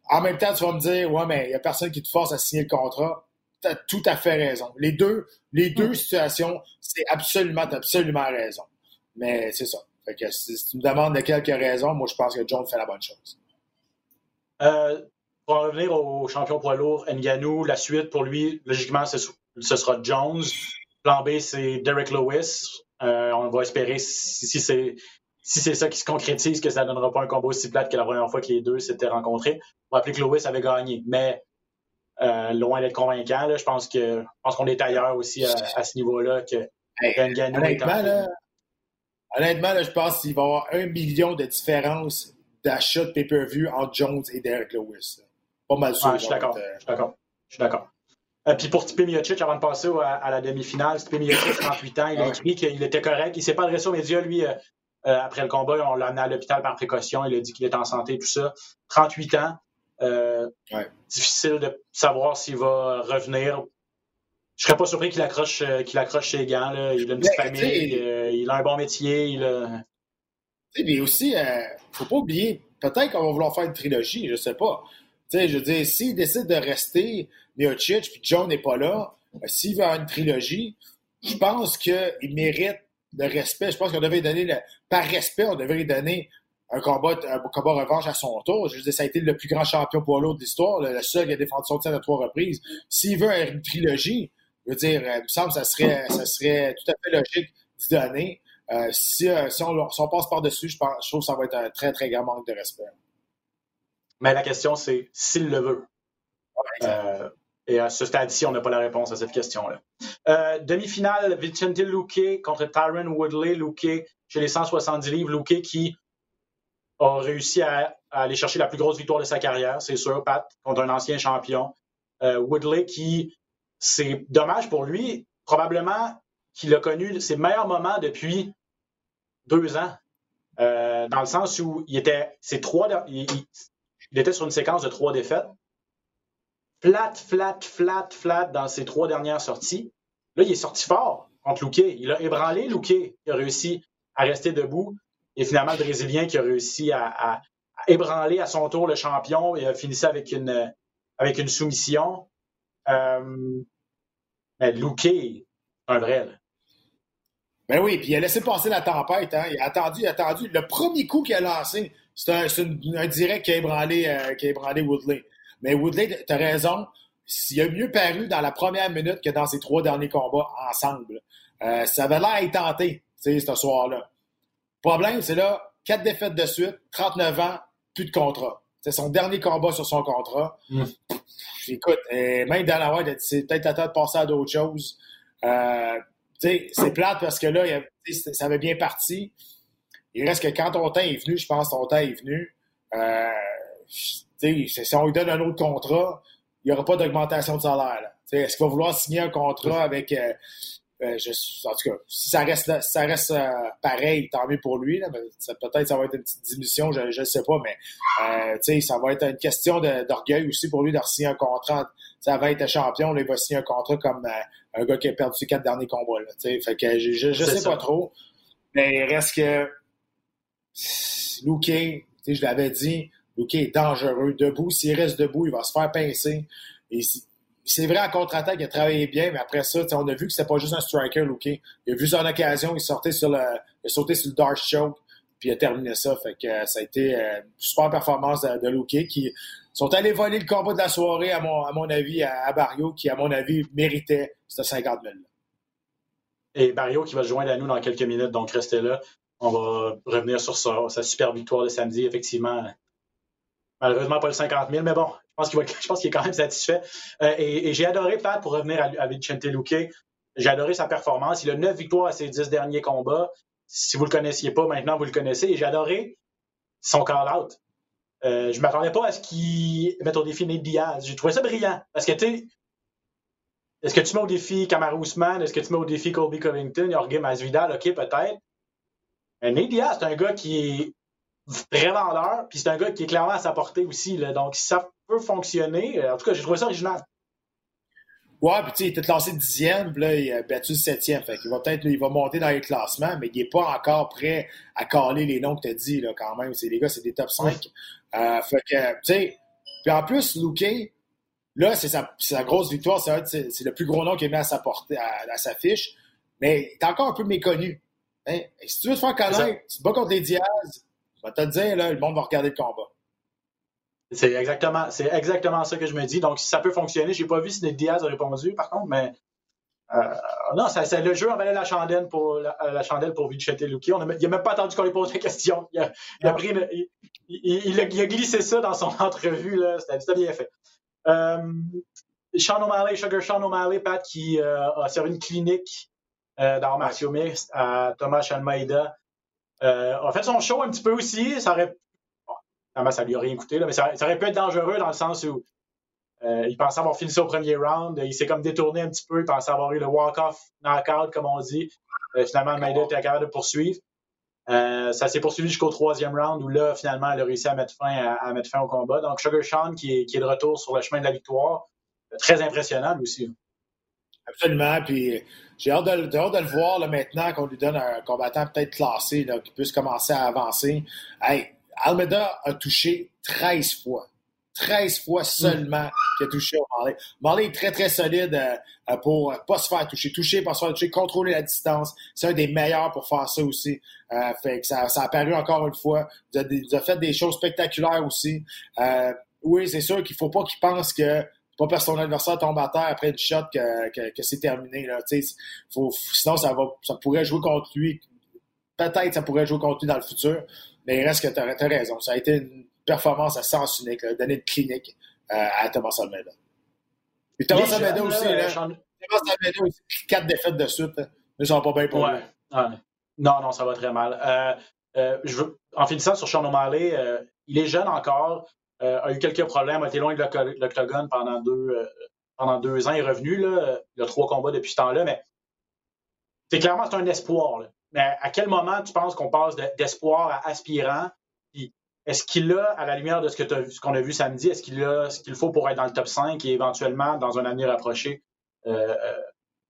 en même temps, tu vas me dire, ouais, mais il n'y a personne qui te force à signer le contrat. As tout à fait raison. Les deux, les deux mm. situations, c'est absolument, absolument raison. Mais c'est ça. Fait que si tu me demandes de quelques raisons, moi, je pense que John fait la bonne chose. Euh, pour en revenir au champion poids lourd, Nganou, la suite pour lui, logiquement, ce, sera Jones. Plan B, c'est Derek Lewis. Euh, on va espérer si, c'est si c'est ça qui se concrétise, que ça ne donnera pas un combo aussi plate que la première fois que les deux s'étaient rencontrés. On va rappeler que Lewis avait gagné, mais euh, loin d'être convaincant. je pense que pense qu'on est ailleurs aussi à, ce niveau-là que Nganou honnêtement, honnêtement je pense qu'il va y avoir un million de différences d'achat de pay-per-view entre Jones et Derek Lewis. Pas mal sûr. je suis d'accord. Je suis d'accord. Je suis d'accord. Euh, puis pour Stipe Miocic, avant de passer à, la demi-finale, Stipe Miocic, 38 ans, il a écrit qu'il était correct. Il ne s'est pas adressé aux médias, lui, euh, euh, après le combat. On l'a amené à l'hôpital par précaution. Il a dit qu'il était en santé, tout ça. 38 ans. Difficile de savoir s'il va revenir. Je ne serais pas surpris qu'il accroche, qu'il accroche ses gants. Là. Il a une petite famille, il a un bon métier. Il a... Mais aussi, ne faut pas oublier, peut-être qu'on va vouloir faire une trilogie, je ne sais pas. je veux dire, s'il décide de rester, Miocic, puis John n'est pas là, euh, s'il veut avoir une trilogie, je pense qu'il mérite le respect. Je pense qu'on devait lui donner, le, par respect, on devrait lui donner un combat, un combat revanche à son tour. Je veux dire, ça a été le plus grand champion pour l'autre d'histoire, le, seul qui a défendu son titre à trois reprises. S'il veut une trilogie, je veux dire, euh, il me semble que ça serait, ça serait tout à fait logique d'y donner. Euh, si, si, on, si, on, passe par-dessus, je, pense, je trouve que ça va être un très, très grand manque de respect. Mais la question, c'est s'il le veut. Euh, et à ce stade-ci, on n'a pas la réponse à cette question-là. Euh, demi-finale, Vicente Luque contre Tyron Woodley. Luque, chez les 170 livres, Luque qui a réussi à, aller chercher la plus grosse victoire de sa carrière, c'est sûr, Pat, contre un ancien champion. Euh, Woodley qui, c'est dommage pour lui, probablement qu'il a connu ses meilleurs moments depuis deux ans. dans le sens où il était, ces trois, il était sur une séquence de trois défaites. Flat, flat, flat, flat dans ses trois dernières sorties. Là, il est sorti fort contre Luque. Il a ébranlé Luque, qui a réussi à rester debout. Et finalement, le Brésilien qui a réussi à, ébranler à son tour le champion et a fini ça avec une, avec une soumission. Euh, un vrai. Ben oui, puis il a laissé passer la tempête. Hein. Il a attendu, il a attendu. Le premier coup qu'il a lancé, c'est un, direct qui a, ébranlé, euh, qui Woodley. Mais Woodley, tu as raison, il a mieux paru dans la première minute que dans ses trois derniers combats ensemble. Euh, ça avait l'air tenté, ce soir-là. Le problème, c'est là, quatre défaites de suite, 39 ans, plus de contrat. C'est son dernier combat sur son contrat. Mm. Écoute, euh, même dans la c'est peut-être à temps de passer à d'autres choses. Euh, c'est plate parce que là, ça avait bien parti. Il reste que quand ton temps est venu, je pense que ton temps est venu. Euh, si on lui donne un autre contrat, il n'y aura pas d'augmentation de salaire. Est-ce qu'il va vouloir signer un contrat avec. Euh, euh, en tout cas, si ça reste, ça reste euh, pareil, tant mieux pour lui. peut-être ça va être une petite diminution, je ne sais pas, mais ça va être une question d'orgueil aussi pour lui de signer un contrat. Ça va être champion, là, il va signer un contrat comme un gars qui a perdu ses quatre derniers combats. Là, fait que je ne sais pas trop. Mais il reste que Luque, je l'avais dit, Luque est dangereux. Debout, s'il reste debout, il va se faire pincer. Et c'est vrai, en contre-attaque, il a travaillé bien, mais après ça, on a vu que c'était pas juste un striker, Luque. Il a vu son occasion, il sortait sur le, il a sauté sur le Dark Choke, puis il a terminé ça. Fait que euh, ça a été euh, une super performance de, de qui sont allés voler le combat de la soirée, à mon, à mon avis, à, Barrio, qui, à mon avis, méritait ce 50 000 Et Barrio qui va se joindre à nous dans quelques minutes, donc restez là. On va revenir sur sa, super victoire de samedi, effectivement. Malheureusement, pas le 50 000, mais bon, pense qu'il est quand même satisfait. Euh, et, j'ai adoré, Pat, pour revenir à, à Vicente Luque, j'ai adoré sa performance. Il a 9 victoires à ses 10 derniers combats. Si vous ne le connaissiez pas, maintenant vous le connaissez. Et j'ai adoré son call-out. Euh, je ne m'attendais pas à ce qu'il mette au défi Nate Diaz. J'ai trouvé ça brillant. Parce que, tu est-ce que tu mets au défi Kamaru Usman? Est-ce que tu mets au défi Colby Covington? Jorge Masvidal? OK, peut-être. Mais Nate Diaz, c'est un gars qui est très vendeur, puis c'est un gars qui est clairement à sa portée aussi. Là, donc, ça peut fonctionner. En tout cas, j'ai trouvé ça original. Ouais, puis tu sais, il était classé dixième, puis là, il a battu septième. Fait qu'il va peut-être, il va monter dans les classements, mais il n'est pas encore prêt à caler les noms que tu as dit, là, quand même. C'est, les gars, c'est des top 5. Euh, fait que, tu sais, puis en plus, Luque, là, c'est sa, sa, grosse victoire. C'est, c'est, le plus gros nom qu'il met à sa portée, à, sa fiche. Mais il est encore un peu méconnu. Hein? si tu veux te faire connaître, tu te bats contre les Diaz, je vais te dire, là, le monde va regarder le combat. C'est exactement, c'est exactement ça que je me dis. Donc, si ça peut fonctionner, j'ai pas vu si Ned Diaz a répondu, par contre, mais euh, non, ça, le jeu en valait la chandelle pour la, la chandelle pour Vichette Luki. On a, il n'a même pas attendu qu'on lui pose la question. Il a, il a, pris il, il, a, glissé ça dans son entrevue. C'était bien fait. Euh, Sean O'Malley, Sugar Sean O'Malley, Pat, qui euh, a servi une clinique euh, d'art martiaux mixte à Thomas Almeida. Euh, a fait son show un petit peu aussi. Ça aurait Évidemment, ça lui a rien coûté, là, mais ça, aurait pu être dangereux dans le sens où euh, il pensait avoir fini au premier round. Il s'est comme détourné un petit peu. Il pensait avoir eu le walk-off knockout, comme on dit. Euh, finalement, Maida était capable de poursuivre. Euh, ça s'est poursuivi jusqu'au troisième round où là, finalement, elle a réussi à mettre fin, au combat. Donc, Sugar Sean qui est, de retour sur le chemin de la victoire. Très impressionnant aussi. Absolument. Puis j'ai hâte, de le voir maintenant qu'on lui donne un combattant peut-être classé, qui puisse commencer à avancer. Hey, Almeida a touché 13 fois. 13 fois seulement qu'il a touché au Marley. Marley est très, très solide euh, euh, pour ne pas se faire toucher. Toucher, pas se faire toucher, contrôler la distance. C'est un des meilleurs pour faire ça aussi. Euh, fait que ça, a paru encore une fois. Il a, fait des choses spectaculaires aussi. oui, c'est sûr qu'il faut pas qu'il pense que pas parce que son adversaire tombe à terre après une shot que, c'est terminé. Sinon, ça, va, ça pourrait jouer contre lui. Peut-être ça pourrait jouer contre lui dans le futur. Mais il reste que tu as, raison. Ça a été une performance à sens unique, là, donner de clinique euh, à Thomas Almeida. Puis Thomas Almeida aussi, là, Thomas Almeida aussi, quatre défaites de suite. Mais ça va pas bien pour lui. Non, non, ça va très mal. Euh, euh, je veux, en finissant sur Sean O'Malley, il est jeune encore, a eu quelques problèmes, a été loin de l'octogone pendant deux, pendant deux ans. Il est revenu, là, il a trois combats depuis ce temps-là, mais c'est clairement c'est un espoir. Là. Mais à quel moment tu penses qu'on passe d'espoir à aspirant? Est-ce qu'il a, à la lumière de ce qu'on a vu samedi, est-ce qu'il a ce qu'il faut pour être dans le top 5 et éventuellement, dans un avenir approché, euh, euh,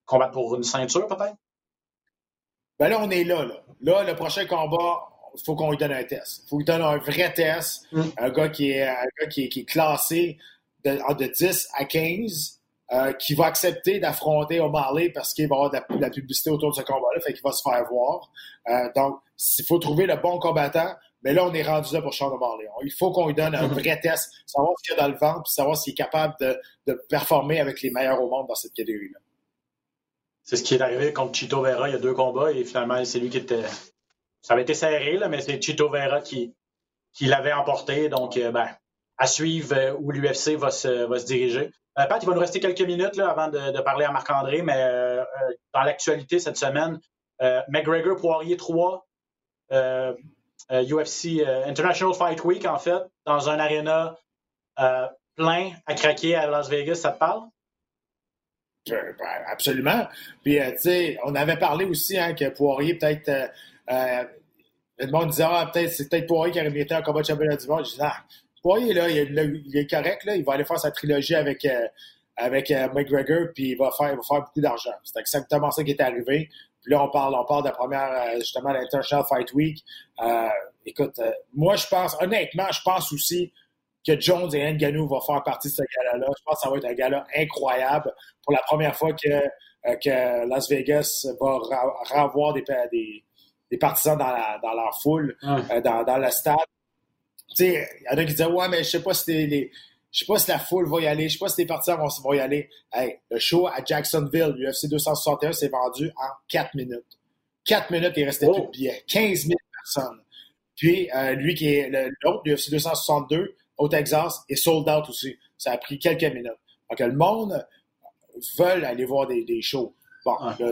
combattre pour une ceinture peut-être? Ben là, on est là, là. Là, le prochain combat, il faut qu'on lui donne un test. Il faut lui donne un vrai test. Mm. Un gars qui est, un gars qui est, classé de, de 10 à 15 euh, qui va accepter d'affronter O'Malley parce qu'il va y avoir de la, publicité autour de ce combat-là, fait qu'il va se faire voir. Euh, donc, il faut trouver le bon combattant. Mais là, on est rendu là pour Sean O'Malley. Il faut qu'on lui donne un vrai test, savoir ce qu'il y a dans le ventre, puis savoir s'il est capable de, de, performer avec les meilleurs au monde dans cette catégorie-là. C'est ce qui est arrivé contre Chito Vera il y a deux combats, et finalement, c'est lui qui était. Ça avait été serré, là, mais c'est Chito Vera qui, qui l'avait emporté. Donc, euh, ben, à suivre où l'UFC va se, va se diriger. Euh, Pat, il va nous rester quelques minutes là, avant de, parler à Marc-André, mais euh, euh, dans l'actualité cette semaine, McGregor Poirier 3, UFC International Fight Week, en fait, dans un aréna plein à craquer à Las Vegas, ça te parle? Ben, absolument. Puis, tu sais, on avait parlé aussi hein, que Poirier, peut-être. le monde disait, ah, peut-être, c'est peut-être Poirier qui aurait mérité un combat de championnat du monde. Je ah, Poirier, là, il, est correct, là. Il va aller faire sa trilogie avec, euh, avec euh, McGregor, puis il va faire, il va faire beaucoup d'argent. C'est exactement ça qui est arrivé. Puis là, on parle, on parle de la première, euh, justement, l'International Fight Week. écoute, moi, je pense, honnêtement, je pense aussi que Jones et Ngannou vont faire partie de ce gala-là. Je pense que ça va être un gala incroyable pour la première fois que, que Las Vegas va revoir des, des, des partisans dans, la, dans leur foule, dans, dans le stade il y en a qui disent Ouais, mais je sais pas si les, je sais pas si la foule va y aller, je sais pas si les partisans vont, vont y aller. Hey, le show à Jacksonville, l'UFC 261, s'est vendu en 4 minutes. 4 minutes, il restait plus de billets. 15 000 personnes. Puis, euh, lui qui est l'autre, l'UFC 262, au Texas, est sold out aussi. Ça a pris quelques minutes. Donc, le monde veut aller voir des, des shows. Bon, là,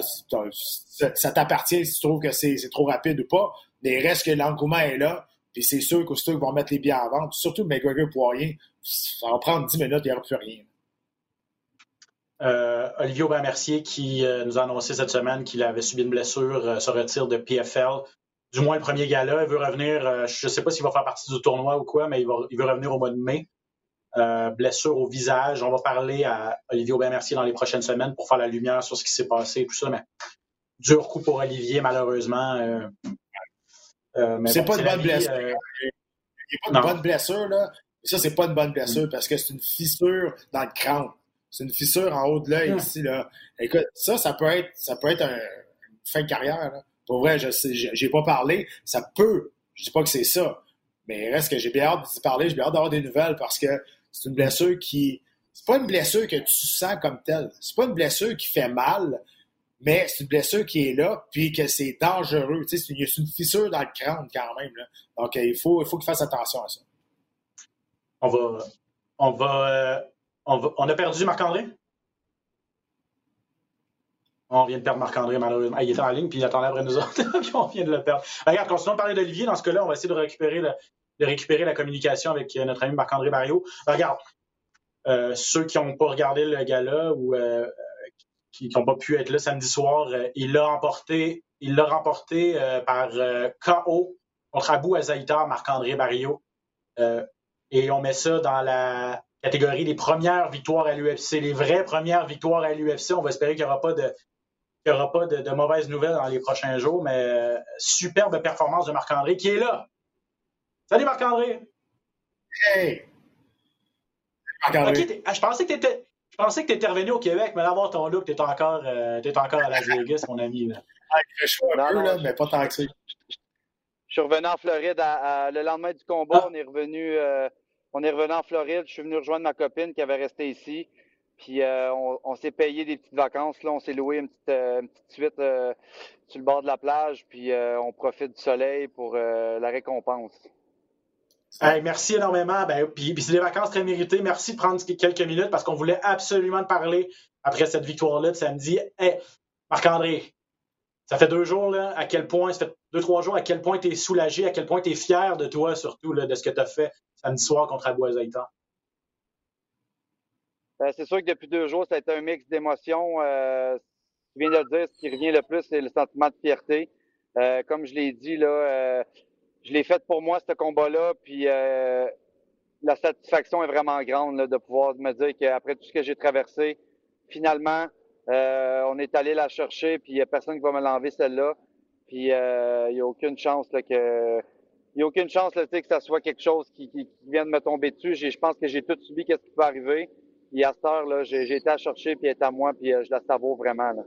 ça, t'appartient si tu trouves que c'est trop rapide ou pas, mais il reste que l'engouement est là. Puis c'est sûr qu'aussitôt qu'ils vont mettre les biens à vendre, surtout McGregor Poirier, ça va prendre 10 minutes, il n'y aura plus rien. Euh, Olivier Aubin-Mercier qui euh, nous a annoncé cette semaine qu'il avait subi une blessure, euh, se retire de PFL du moins le premier gala. Il veut revenir, je ne sais pas s'il va faire partie du tournoi ou quoi, mais il, il veut revenir au mois de mai. blessure au visage. On va parler à Olivier Aubin-Mercier dans les prochaines semaines pour faire la lumière sur ce qui s'est passé et tout ça. Mais dur coup pour Olivier, malheureusement. C'est pas une bonne blessure. Il n'y a pas de bonne blessure, là. ça, c'est pas une bonne blessure parce que c'est une fissure dans le crâne. C'est une fissure en haut de l'œil ici, là. Écoute, ça, ça peut être, ça peut être un, une fin de carrière, là. Pour vrai, je sais, j'ai pas parlé. Ça peut. Je dis pas que c'est ça. Mais reste que j'ai bien hâte d'y parler, j'ai bien hâte d'avoir des nouvelles parce que c'est une blessure qui. C'est pas une blessure que tu sens comme telle. C'est pas une blessure qui fait mal, mais c'est une blessure qui est là, puis que c'est dangereux. Tu sais, c'est une, une, fissure dans le crâne quand même. Donc, il faut, il faut qu'il fasse attention à ça. On va. On va. Euh, on, a perdu Marc-André? On vient de perdre Marc-André, malheureusement. Il était en ligne, puis il attendait après nous autres, puis on vient de le perdre. regarde, continuons de parler d'Olivier. Dans ce cas-là, on va essayer de récupérer, de récupérer la communication avec euh, notre ami Marc-André Barrio. regarde, euh, ceux qui n'ont pas regardé le gala ou euh, qui n'ont pas pu être là samedi soir, euh, il l'a remporté, il l'a remporté euh, par euh, KO contre Abou Azaïtar, Marc-André Barrio. et on met ça dans la catégorie des premières victoires à l'UFC, les vraies premières victoires à l'UFC. On va espérer qu'il n'y aura pas de n'y aura pas de, mauvaises nouvelles dans les prochains jours, mais superbe performance de Marc-André qui est là. Salut Marc-André! Hey! Marc-André. je pensais que tu étais. Je pensais que tu étais revenu au Québec, mais là, voir ton look, tu es, encore, euh, encore à Las Vegas, mon ami. Là. Ah, il un peu, là, mais pas tant que ça. Je suis revenu en Floride le lendemain du combat. Ah. On est revenu euh, on est revenu en Floride. Je suis venu rejoindre ma copine qui avait resté ici. Puis euh, on, s'est payé des petites vacances. Là. On s'est loué une petite, une petite suite sur le bord de la plage. Puis on profite du soleil pour la récompense merci énormément. Ben, puis, c'est des vacances très méritées. Merci de prendre quelques minutes parce qu'on voulait absolument te parler après cette victoire-là de samedi. Marc-André, ça fait deux jours, là, à quel point, ça fait deux, trois jours, à quel point tu es soulagé, à quel point tu es fier de toi, surtout, là, de ce que tu as fait samedi soir contre Abou Azaïtan. Ben, c'est sûr que depuis deux jours, ça a été un mix d'émotions. Euh, tu viens de le dire, ce qui revient le plus, c'est le sentiment de fierté. Euh, comme je l'ai dit, là, euh, je l'ai fait pour moi, ce combat-là, puis euh, la satisfaction est vraiment grande là, de pouvoir me dire qu'après tout ce que j'ai traversé, finalement, euh, on est allé la chercher, puis il n'y a personne qui va me l'enlever celle-là. Puis euh, il n'y a aucune chance là, que. Il a aucune chance là, que ça soit quelque chose qui, qui, vienne me tomber dessus. Je pense que j'ai tout subi qu'est-ce qui peut arriver. Et à cette heure, j'ai été à chercher, puis elle est à moi, puis je la savoure vraiment. Là.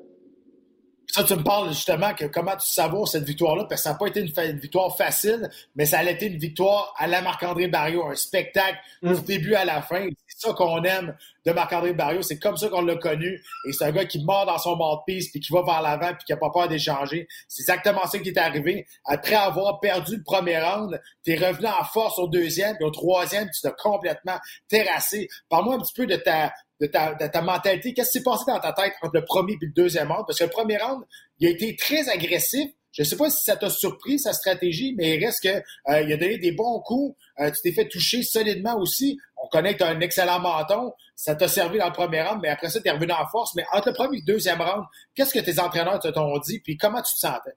Ça, tu me parles justement que comment tu savoures cette victoire-là, parce que ça n'a pas été une, victoire facile, mais ça a été une victoire à la Marc-André Barrio, un spectacle du mm. début à la fin. C'est ça qu'on aime de Marc-André Barrio, c'est comme ça qu'on l'a connu. Et c'est un gars qui mord dans son de piste, puis qui va vers l'avant, puis qui n'a pas peur d'échanger. C'est exactement ça qui est arrivé. Après avoir perdu le premier round, tu es revenu en force au deuxième, puis au troisième, tu t'as complètement terrassé. Parle-moi un petit peu de ta, de ta, mentalité. Qu'est-ce qui s'est passé dans ta tête entre le premier et le deuxième round? Parce que le premier round, il a été très agressif. Je ne sais pas si ça t'a surpris, sa stratégie, mais il reste que euh, il a donné des bons coups. Euh, tu t'es fait toucher solidement aussi. On connaît que tu as un excellent menton. Ça t'a servi dans le premier round, mais après ça, tu es revenu en force. Mais entre le premier et le deuxième round, qu'est-ce que tes entraîneurs te t'ont dit? Puis comment tu te sentais?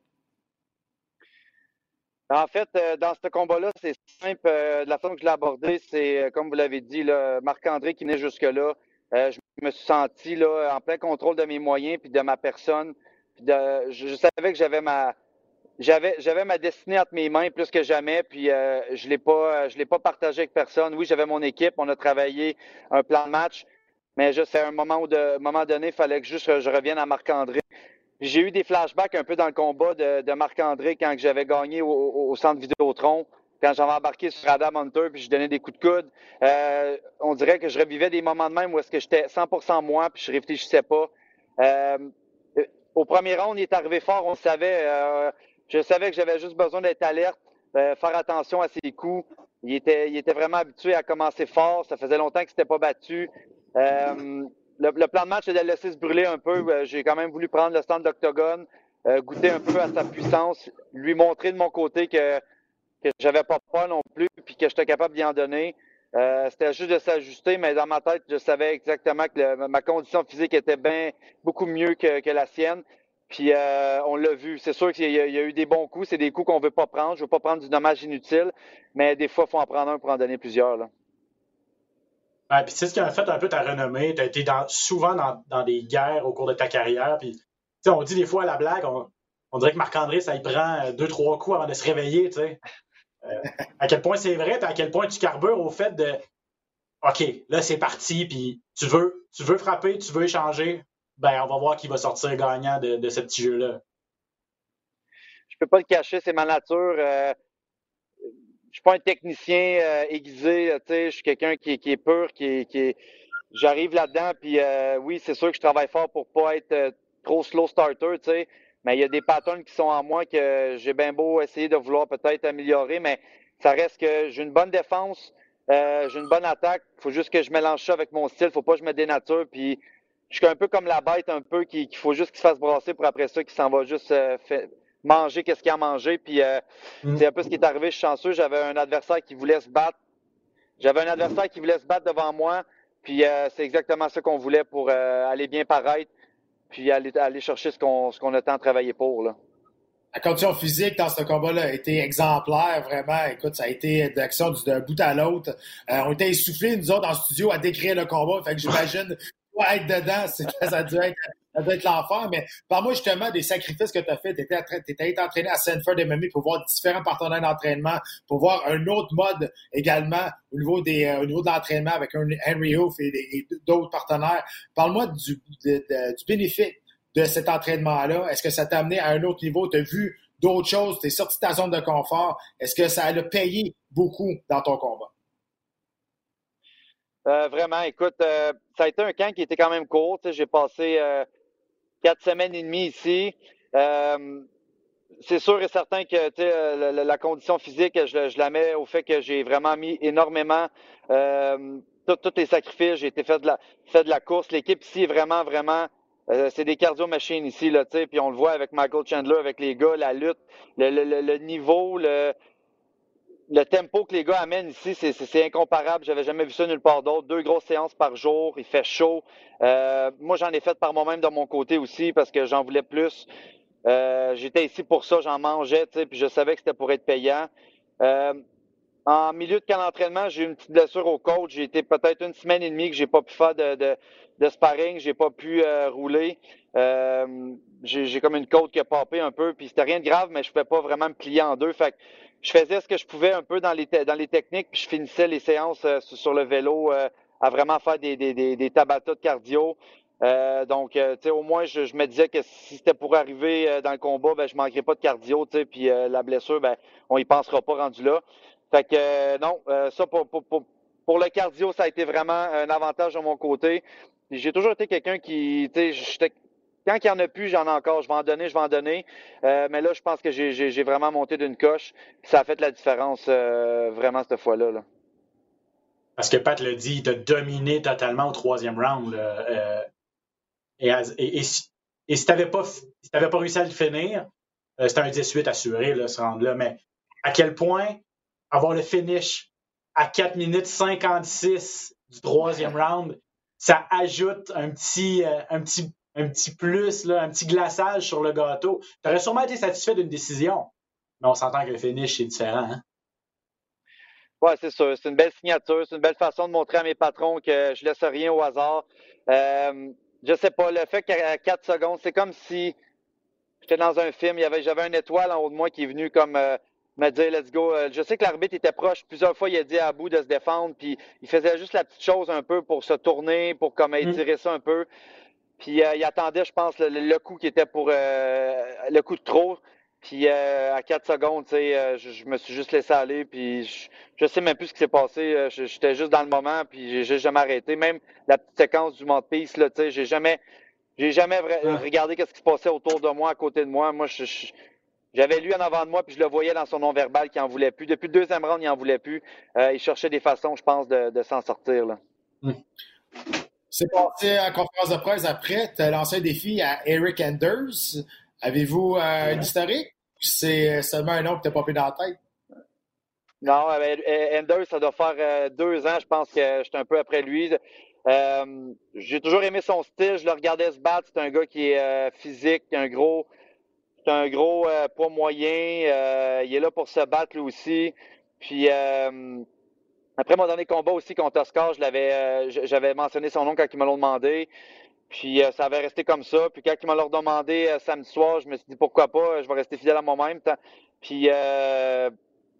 En fait, euh, dans ce combat-là, c'est simple. de la façon que je l'ai abordé, c'est, comme vous l'avez dit, Marc-André qui venait jusque-là. Euh, je me suis senti là, en plein contrôle de mes moyens puis de ma personne. je, savais que j'avais ma j'avais j'avais ma destinée entre mes mains plus que jamais puis euh, je l'ai pas je l'ai pas partagé avec personne. Oui, j'avais mon équipe, on a travaillé un plan de match, mais juste à un moment de moment donné, il fallait que juste je revienne à Marc-André. J'ai eu des flashbacks un peu dans le combat de, de Marc-André quand j'avais gagné au, au, centre Vidéotron quand j'avais embarqué sur Adam Hunter puis je donnais des coups de coude, euh, on dirait que je revivais des moments de même où est-ce que j'étais 100% moi puis je réfléchissais pas. Euh, au premier round, il est arrivé fort, on savait. Euh, je savais que j'avais juste besoin d'être alerte, faire attention à ses coups. Il était, il était vraiment habitué à commencer fort. Ça faisait longtemps qu'il s'était pas battu. Le, plan de match, c'est de le laisser se brûler un peu. J'ai quand même voulu prendre le stand d'octogone, goûter un peu à sa puissance, lui montrer de mon côté que que j'avais pas peur non plus, puis que j'étais capable d'y en donner. Euh, c'était juste de s'ajuster, mais dans ma tête, je savais exactement que ma condition physique était bien beaucoup mieux que, que la sienne. Puis euh, on l'a vu. C'est sûr qu'il y, a eu des bons coups. C'est des coups qu'on veut pas prendre. Je veux pas prendre du dommage inutile, mais des fois, il faut en prendre un pour en donner plusieurs. Là. Ouais, puis c'est ce qui a fait un peu ta renommée. Tu as été souvent dans, des guerres au cours de ta carrière. Puis, on dit des fois à la blague, on, dirait que Marc-André, ça y prend deux, trois coups avant de se réveiller. Euh, à quel point c'est vrai, à quel point tu carbures au fait de OK, là, c'est parti, puis tu veux, tu veux frapper, tu veux échanger, ben, on va voir qui va sortir gagnant de, de ce petit jeu-là. Je peux pas le cacher, c'est ma nature. Euh, je suis pas un technicien euh, aiguisé, je suis quelqu'un qui, qui, est pur, qui, qui j'arrive là-dedans, puis euh, oui, c'est sûr que je travaille fort pour pas être trop slow starter, tu sais, mais il y a des patterns qui sont en moi que j'ai bien beau essayer de vouloir peut-être améliorer, mais ça reste que j'ai une bonne défense, euh, j'ai une bonne attaque. Faut juste que je mélange ça avec mon style. faut pas que je me dénature. Puis je suis un peu comme la bête, un peu, qu'il faut juste qu'il se fasse brasser pour après ça, qu'il s'en va juste euh, manger qu'est-ce qu'il a mangé. Puis euh, mm. c'est un peu ce qui est arrivé. Je suis chanceux. J'avais un adversaire qui voulait se battre. J'avais un adversaire qui voulait se battre devant moi. Puis c'est exactement ce qu'on voulait pour aller bien paraître. Puis aller, aller chercher ce qu'on ce qu'on a tant travaillé pour. Là la condition physique dans ce combat-là a été exemplaire, vraiment. Écoute, ça a été d'action d'un bout à l'autre. Euh, on était essoufflés, nous autres, dans le studio, à décrire le combat. Fait que j'imagine, toi, être dedans, ça a dû être, être l'enfer. Mais parle-moi justement des sacrifices que tu as fait. Tu étais, entraîné à Sanford MMA pour voir différents partenaires d'entraînement, pour voir un autre mode également au niveau, des, euh, au niveau de l'entraînement avec Henry Hoof et, d'autres partenaires. Parle-moi du, du bénéfice de cet entraînement-là? Est-ce que ça t'a amené à un autre niveau? Tu as vu d'autres choses? Tu es sorti de ta zone de confort? Est-ce que ça a payé beaucoup dans ton combat? Euh, vraiment, écoute, euh, ça a été un camp qui était quand même court. J'ai passé euh, quatre semaines et demie ici. c'est sûr et certain que la, la, condition physique, je, je, la mets au fait que j'ai vraiment mis énormément tous les sacrifices. J'ai été fait de la, fait de la course. L'équipe ici est vraiment, vraiment euh, c'est des cardio-machines ici, là, puis on le voit avec Michael Chandler, avec les gars, la lutte, le, le, le niveau, le, le tempo que les gars amènent ici, c'est incomparable. J'avais jamais vu ça nulle part d'autre. Deux grosses séances par jour, il fait chaud. Euh, moi, j'en ai fait par moi-même de mon côté aussi parce que j'en voulais plus. Euh, J'étais ici pour ça, j'en mangeais, puis je savais que c'était pour être payant. Euh, en milieu de camp d'entraînement, j'ai eu une petite blessure au côte. J'ai été peut-être une semaine et demie que j'ai pas pu faire de, de, de sparring, j'ai pas pu euh, rouler. J'ai comme une côte qui a popé un peu, puis c'était rien de grave, mais je pouvais pas vraiment me plier en deux. Fait je faisais ce que je pouvais un peu dans les dans les techniques, puis je finissais les séances euh, sur le vélo à vraiment faire des, des, des, des tabatas de cardio. donc, tu sais, au moins, je, me disais que si c'était pour arriver dans le combat, ben, je manquerais pas de cardio, tu sais, puis la blessure, ben, on y pensera pas rendu là. Fait que non, ça pour, pour, pour, pour le cardio, ça a été vraiment un avantage de mon côté. J'ai toujours été quelqu'un qui, tu sais, quand il n'y en a plus, j'en ai encore. Je vais en donner, je vais en donner. Euh, mais là, je pense que j'ai vraiment monté d'une coche. Ça a fait la différence euh, vraiment cette fois-là. Là. Parce que Pat l'a dit, il t'a dominé totalement au troisième round. Euh, et, et, si tu n'avais pas, si réussi à le finir, c'était un 18 assuré, ce round-là. Mais à quel point avoir le finish à 4 minutes 56 du troisième round, ça ajoute un petit, un petit, un petit plus, là, un petit glaçage sur le gâteau. Tu aurais sûrement été satisfait d'une décision, mais on s'entend que le finish est différent. Hein? Oui, c'est sûr. C'est une belle signature. C'est une belle façon de montrer à mes patrons que je laisse rien au hasard. Euh, je sais pas, le fait qu'à 4 secondes, c'est comme si j'étais dans un film, j'avais une étoile en haut de moi qui est venue comme euh, me dire let's go. Euh, je sais que l'arbitre était proche. Plusieurs fois, il a dit à bout de se défendre. Puis il faisait juste la petite chose un peu pour se tourner, pour comme mm. étirer ça un peu. Puis euh, il attendait, je pense, le, coup qui était pour euh, le coup de trop. Puis à 4 secondes, tu sais, je, me suis juste laissé aller. Puis je, je sais même plus ce qui s'est passé. J'étais juste dans le moment. Puis j'ai jamais arrêté. Même la petite séquence du mont piste, là, tu sais, j'ai jamais, j'ai jamais regardé qu'est-ce qui se passait autour de moi, à côté de moi. Moi, je, j'avais lu en avant de moi, puis je le voyais dans son nom verbal qu'il en voulait plus. Depuis le deuxième round, il en voulait plus. Euh, il cherchait des façons, je pense, de, s'en sortir. Là. Hmm. C'est passé à conférence de presse après. Tu as lancé un défi à Eric Anders. Avez-vous euh, un historique? C'est seulement un nom que tu pas pris dans la tête? Non, Ender, ça doit faire deux ans, je pense que j'étais un peu après lui. j'ai toujours aimé son style, je le regardais se battre. C'est un gars qui est physique, un gros, c'est un gros poids moyen. il est là pour se battre lui aussi. Puis après mon dernier combat aussi contre Oscar, l'avais, j'avais mentionné son nom quand ils me l'ont demandé. Puis ça avait resté comme ça. Puis quand ils m'ont demandé samedi soir, je me suis dit pourquoi pas, je vais rester fidèle à moi-même. Puis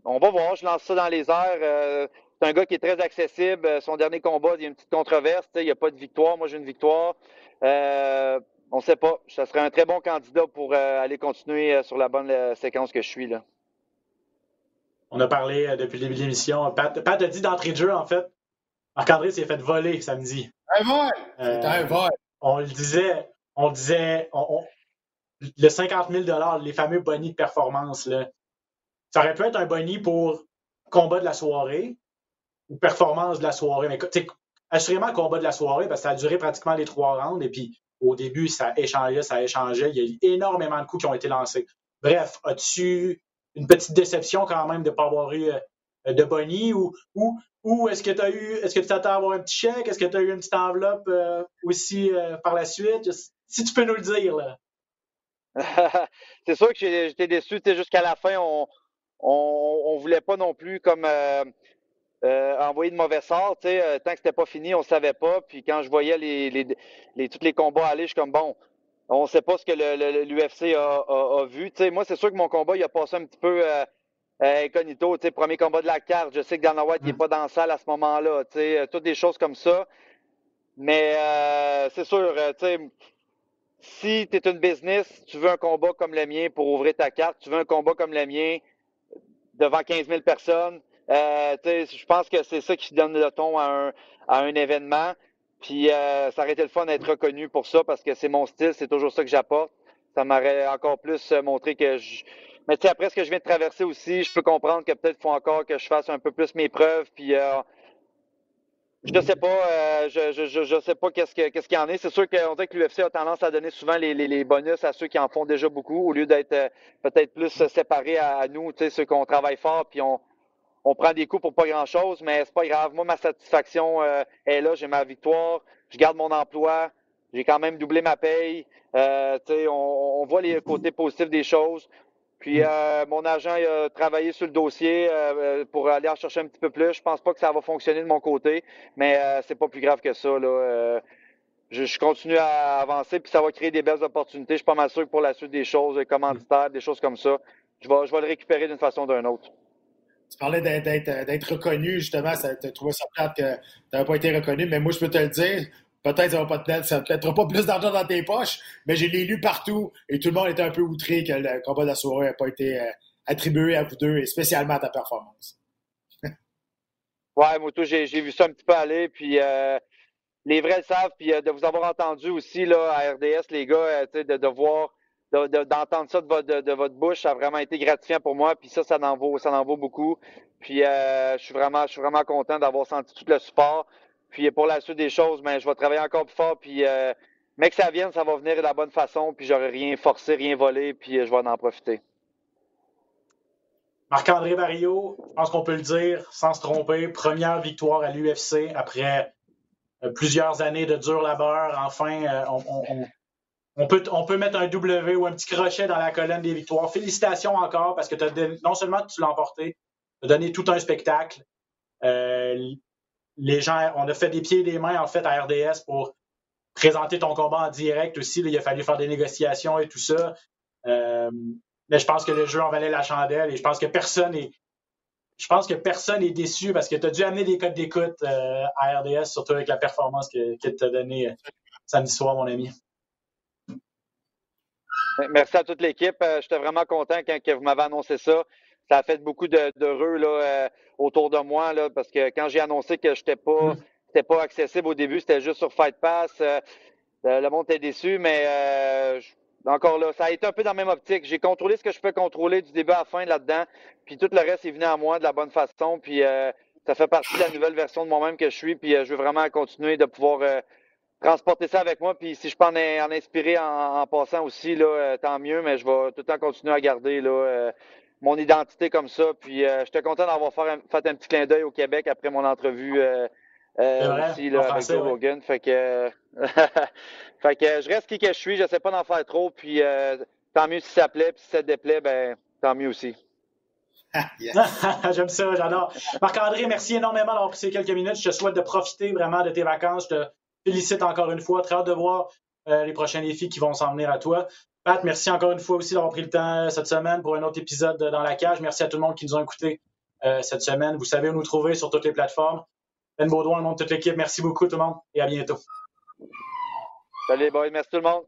on va voir, je lance ça dans les airs. c'est un gars qui est très accessible. Son dernier combat, il y a une petite controverse. Il n'y a pas de victoire. Moi, j'ai une victoire. on ne sait pas. Ça serait un très bon candidat pour aller continuer sur la bonne séquence que je suis. là. On a parlé depuis le début de l'émission. Pat, Pat, a dit d'entrée de jeu, en fait. Marc-André s'est fait voler samedi. Un vol! C'est un vol! On le disait, on disait, le 50 000 les fameux bonnies de performance, là, ça aurait pu être un bonnie pour combat de la soirée ou performance de la soirée. Mais assurément combat de la soirée parce que ça a duré pratiquement les trois rounds et puis au début, ça échangeait, ça échangeait. Il y a eu énormément de coups qui ont été lancés. Bref, as-tu une petite déception quand même de ne pas avoir eu euh, de bonnie ou, ou, est-ce que tu as eu, est-ce que tu t'attends à avoir un petit chèque? Est-ce que tu as eu une petite enveloppe euh, aussi euh, par la suite? Si tu peux nous le dire, là. c'est sûr que j'étais déçu. Jusqu'à la fin, on, on, ne voulait pas non plus comme envoyer de mauvais sorts. Euh, tant que c'était pas fini, on savait pas. Puis quand je voyais les, les, les, tous les combats aller, je suis comme bon, on sait pas ce que l'UFC a, a, vu. moi, c'est sûr que mon combat, il a passé un petit peu incognito. Premier combat de la carte. Je sais que Dana White n'est mm. pas dans la salle à ce moment-là. Toutes des choses comme ça. Mais c'est sûr, si tu es une business, tu veux un combat comme le mien pour ouvrir ta carte, tu veux un combat comme le mien devant 15 000 personnes. Euh, je pense que c'est ça qui donne le ton à un, à un événement. Puis euh, ça aurait été le fun d'être reconnu pour ça parce que c'est mon style, c'est toujours ça que j'apporte. Ça m'aurait encore plus euh, montré que je. Mais tu sais, après ce que je viens de traverser aussi, je peux comprendre que peut-être faut encore que je fasse un peu plus mes preuves. Puis euh, je sais pas, euh, je, je, je, sais pas qu'est-ce qu'il y en est. C'est sûr qu'on dirait que l'UFC a tendance à donner souvent les, les, les, bonus à ceux qui en font déjà beaucoup, au lieu d'être euh, peut-être plus séparés à, nous, tu sais, ceux qu'on travaille fort, puis on, on prend des coups pour pas grand-chose, mais c'est pas grave. Moi, ma satisfaction euh, est là, j'ai ma victoire, je garde mon emploi, j'ai quand même doublé ma paye. Euh, on, on voit les côtés positifs des choses. Puis euh, mon agent a travaillé sur le dossier euh, pour aller en chercher un petit peu plus. Je pense pas que ça va fonctionner de mon côté, mais euh, c'est pas plus grave que ça. Là. Euh, je, continue à avancer, puis ça va créer des belles opportunités. Je suis pas mal sûr que pour la suite des choses, commanditaires, des choses comme ça, je vais, je vais le récupérer d'une façon ou d'une autre. Tu parlais d'être reconnu, justement, tu trouvé ça plate que tu n'avais pas été reconnu, mais moi, je peux te le dire, Peut-être ça va pas te ça te pas plus d'argent dans tes poches, mais j'ai l'ai lu partout et tout le monde était un peu outré que le combat de la soirée n'a pas été euh, attribué à vous deux et spécialement à ta performance. ouais, moi, j'ai vu ça un petit peu aller, puis euh, les vrais le savent, puis euh, de vous avoir entendu aussi là, à RDS, les gars, de, de voir d'entendre ça de votre, de, votre, bouche, ça a vraiment été gratifiant pour moi. Puis ça, ça en vaut, ça en vaut beaucoup. Puis je suis vraiment, je suis vraiment content d'avoir senti tout le support. Puis pour la suite des choses, ben, je vais travailler encore plus fort. Puis, euh, mais que ça vienne, ça va venir de la bonne façon. Puis j'aurai rien forcé, rien volé. Puis euh, je vais en profiter. Marc-André Barrio, je pense qu'on peut le dire sans se tromper, première victoire à l'UFC après euh, plusieurs années de dur labeur. Enfin, on, on peut mettre un W ou un petit crochet dans la colonne des victoires. Félicitations encore parce que non seulement tu l'as emporté, tu as donné tout un spectacle les gens, on a fait des pieds et des mains en fait à RDS pour présenter ton combat en direct aussi. il a fallu faire des négociations et tout ça. Euh, mais je pense que le jeu en valait la chandelle et je pense que personne est. Je pense que personne est déçu parce que tu as dû amener des codes d'écoute euh, à RDS, surtout avec la performance que, que tu as donnée euh, samedi soir, mon ami. Merci à toute l'équipe. J'étais vraiment content quand vous m'avez annoncé ça ça a fait beaucoup d'heureux là, euh, autour de moi là, parce que quand j'ai annoncé que je n'étais pas, mm. pas accessible au début, c'était juste sur Fight Pass. Euh, le monde était déçu, mais euh, encore là, ça a été un peu dans la même optique. J'ai contrôlé ce que je peux contrôler du début à la fin là-dedans, puis tout le reste est venu à moi de la bonne façon, puis ça fait partie de la nouvelle version de moi-même que je suis, puis je veux vraiment continuer de pouvoir transporter ça avec moi, puis si je peux en, en inspirer en, passant aussi, là, tant mieux, mais je vais tout le temps continuer à garder là, mon identité comme ça. Puis euh, j'étais content d'avoir fait un, fait un petit clin d'œil au Québec après mon entrevue euh, euh, vrai, aussi en là, avec français, Joe ouais. Rogan. Fait que, fait que je reste qui que je suis, j'essaie pas d'en faire trop. Puis euh, tant mieux si ça plaît, puis si ça te déplaît, ben tant mieux aussi. Yes. J'aime ça, j'adore. Marc-André, merci énormément d'avoir pris ces quelques minutes. Je te souhaite de profiter vraiment de tes vacances. Je te félicite encore une fois. Très hâte de voir euh, les prochains défis qui vont s'en venir à toi. Pat, merci encore une fois aussi d'avoir pris le temps euh, cette semaine pour un autre épisode de dans la cage. Merci à tout le monde qui nous a écoutés euh, cette semaine. Vous savez où nous trouver sur toutes les plateformes. Ben Baudouin, le monde de toute l'équipe, merci beaucoup tout le monde et à bientôt. Salut les boys, merci tout le monde.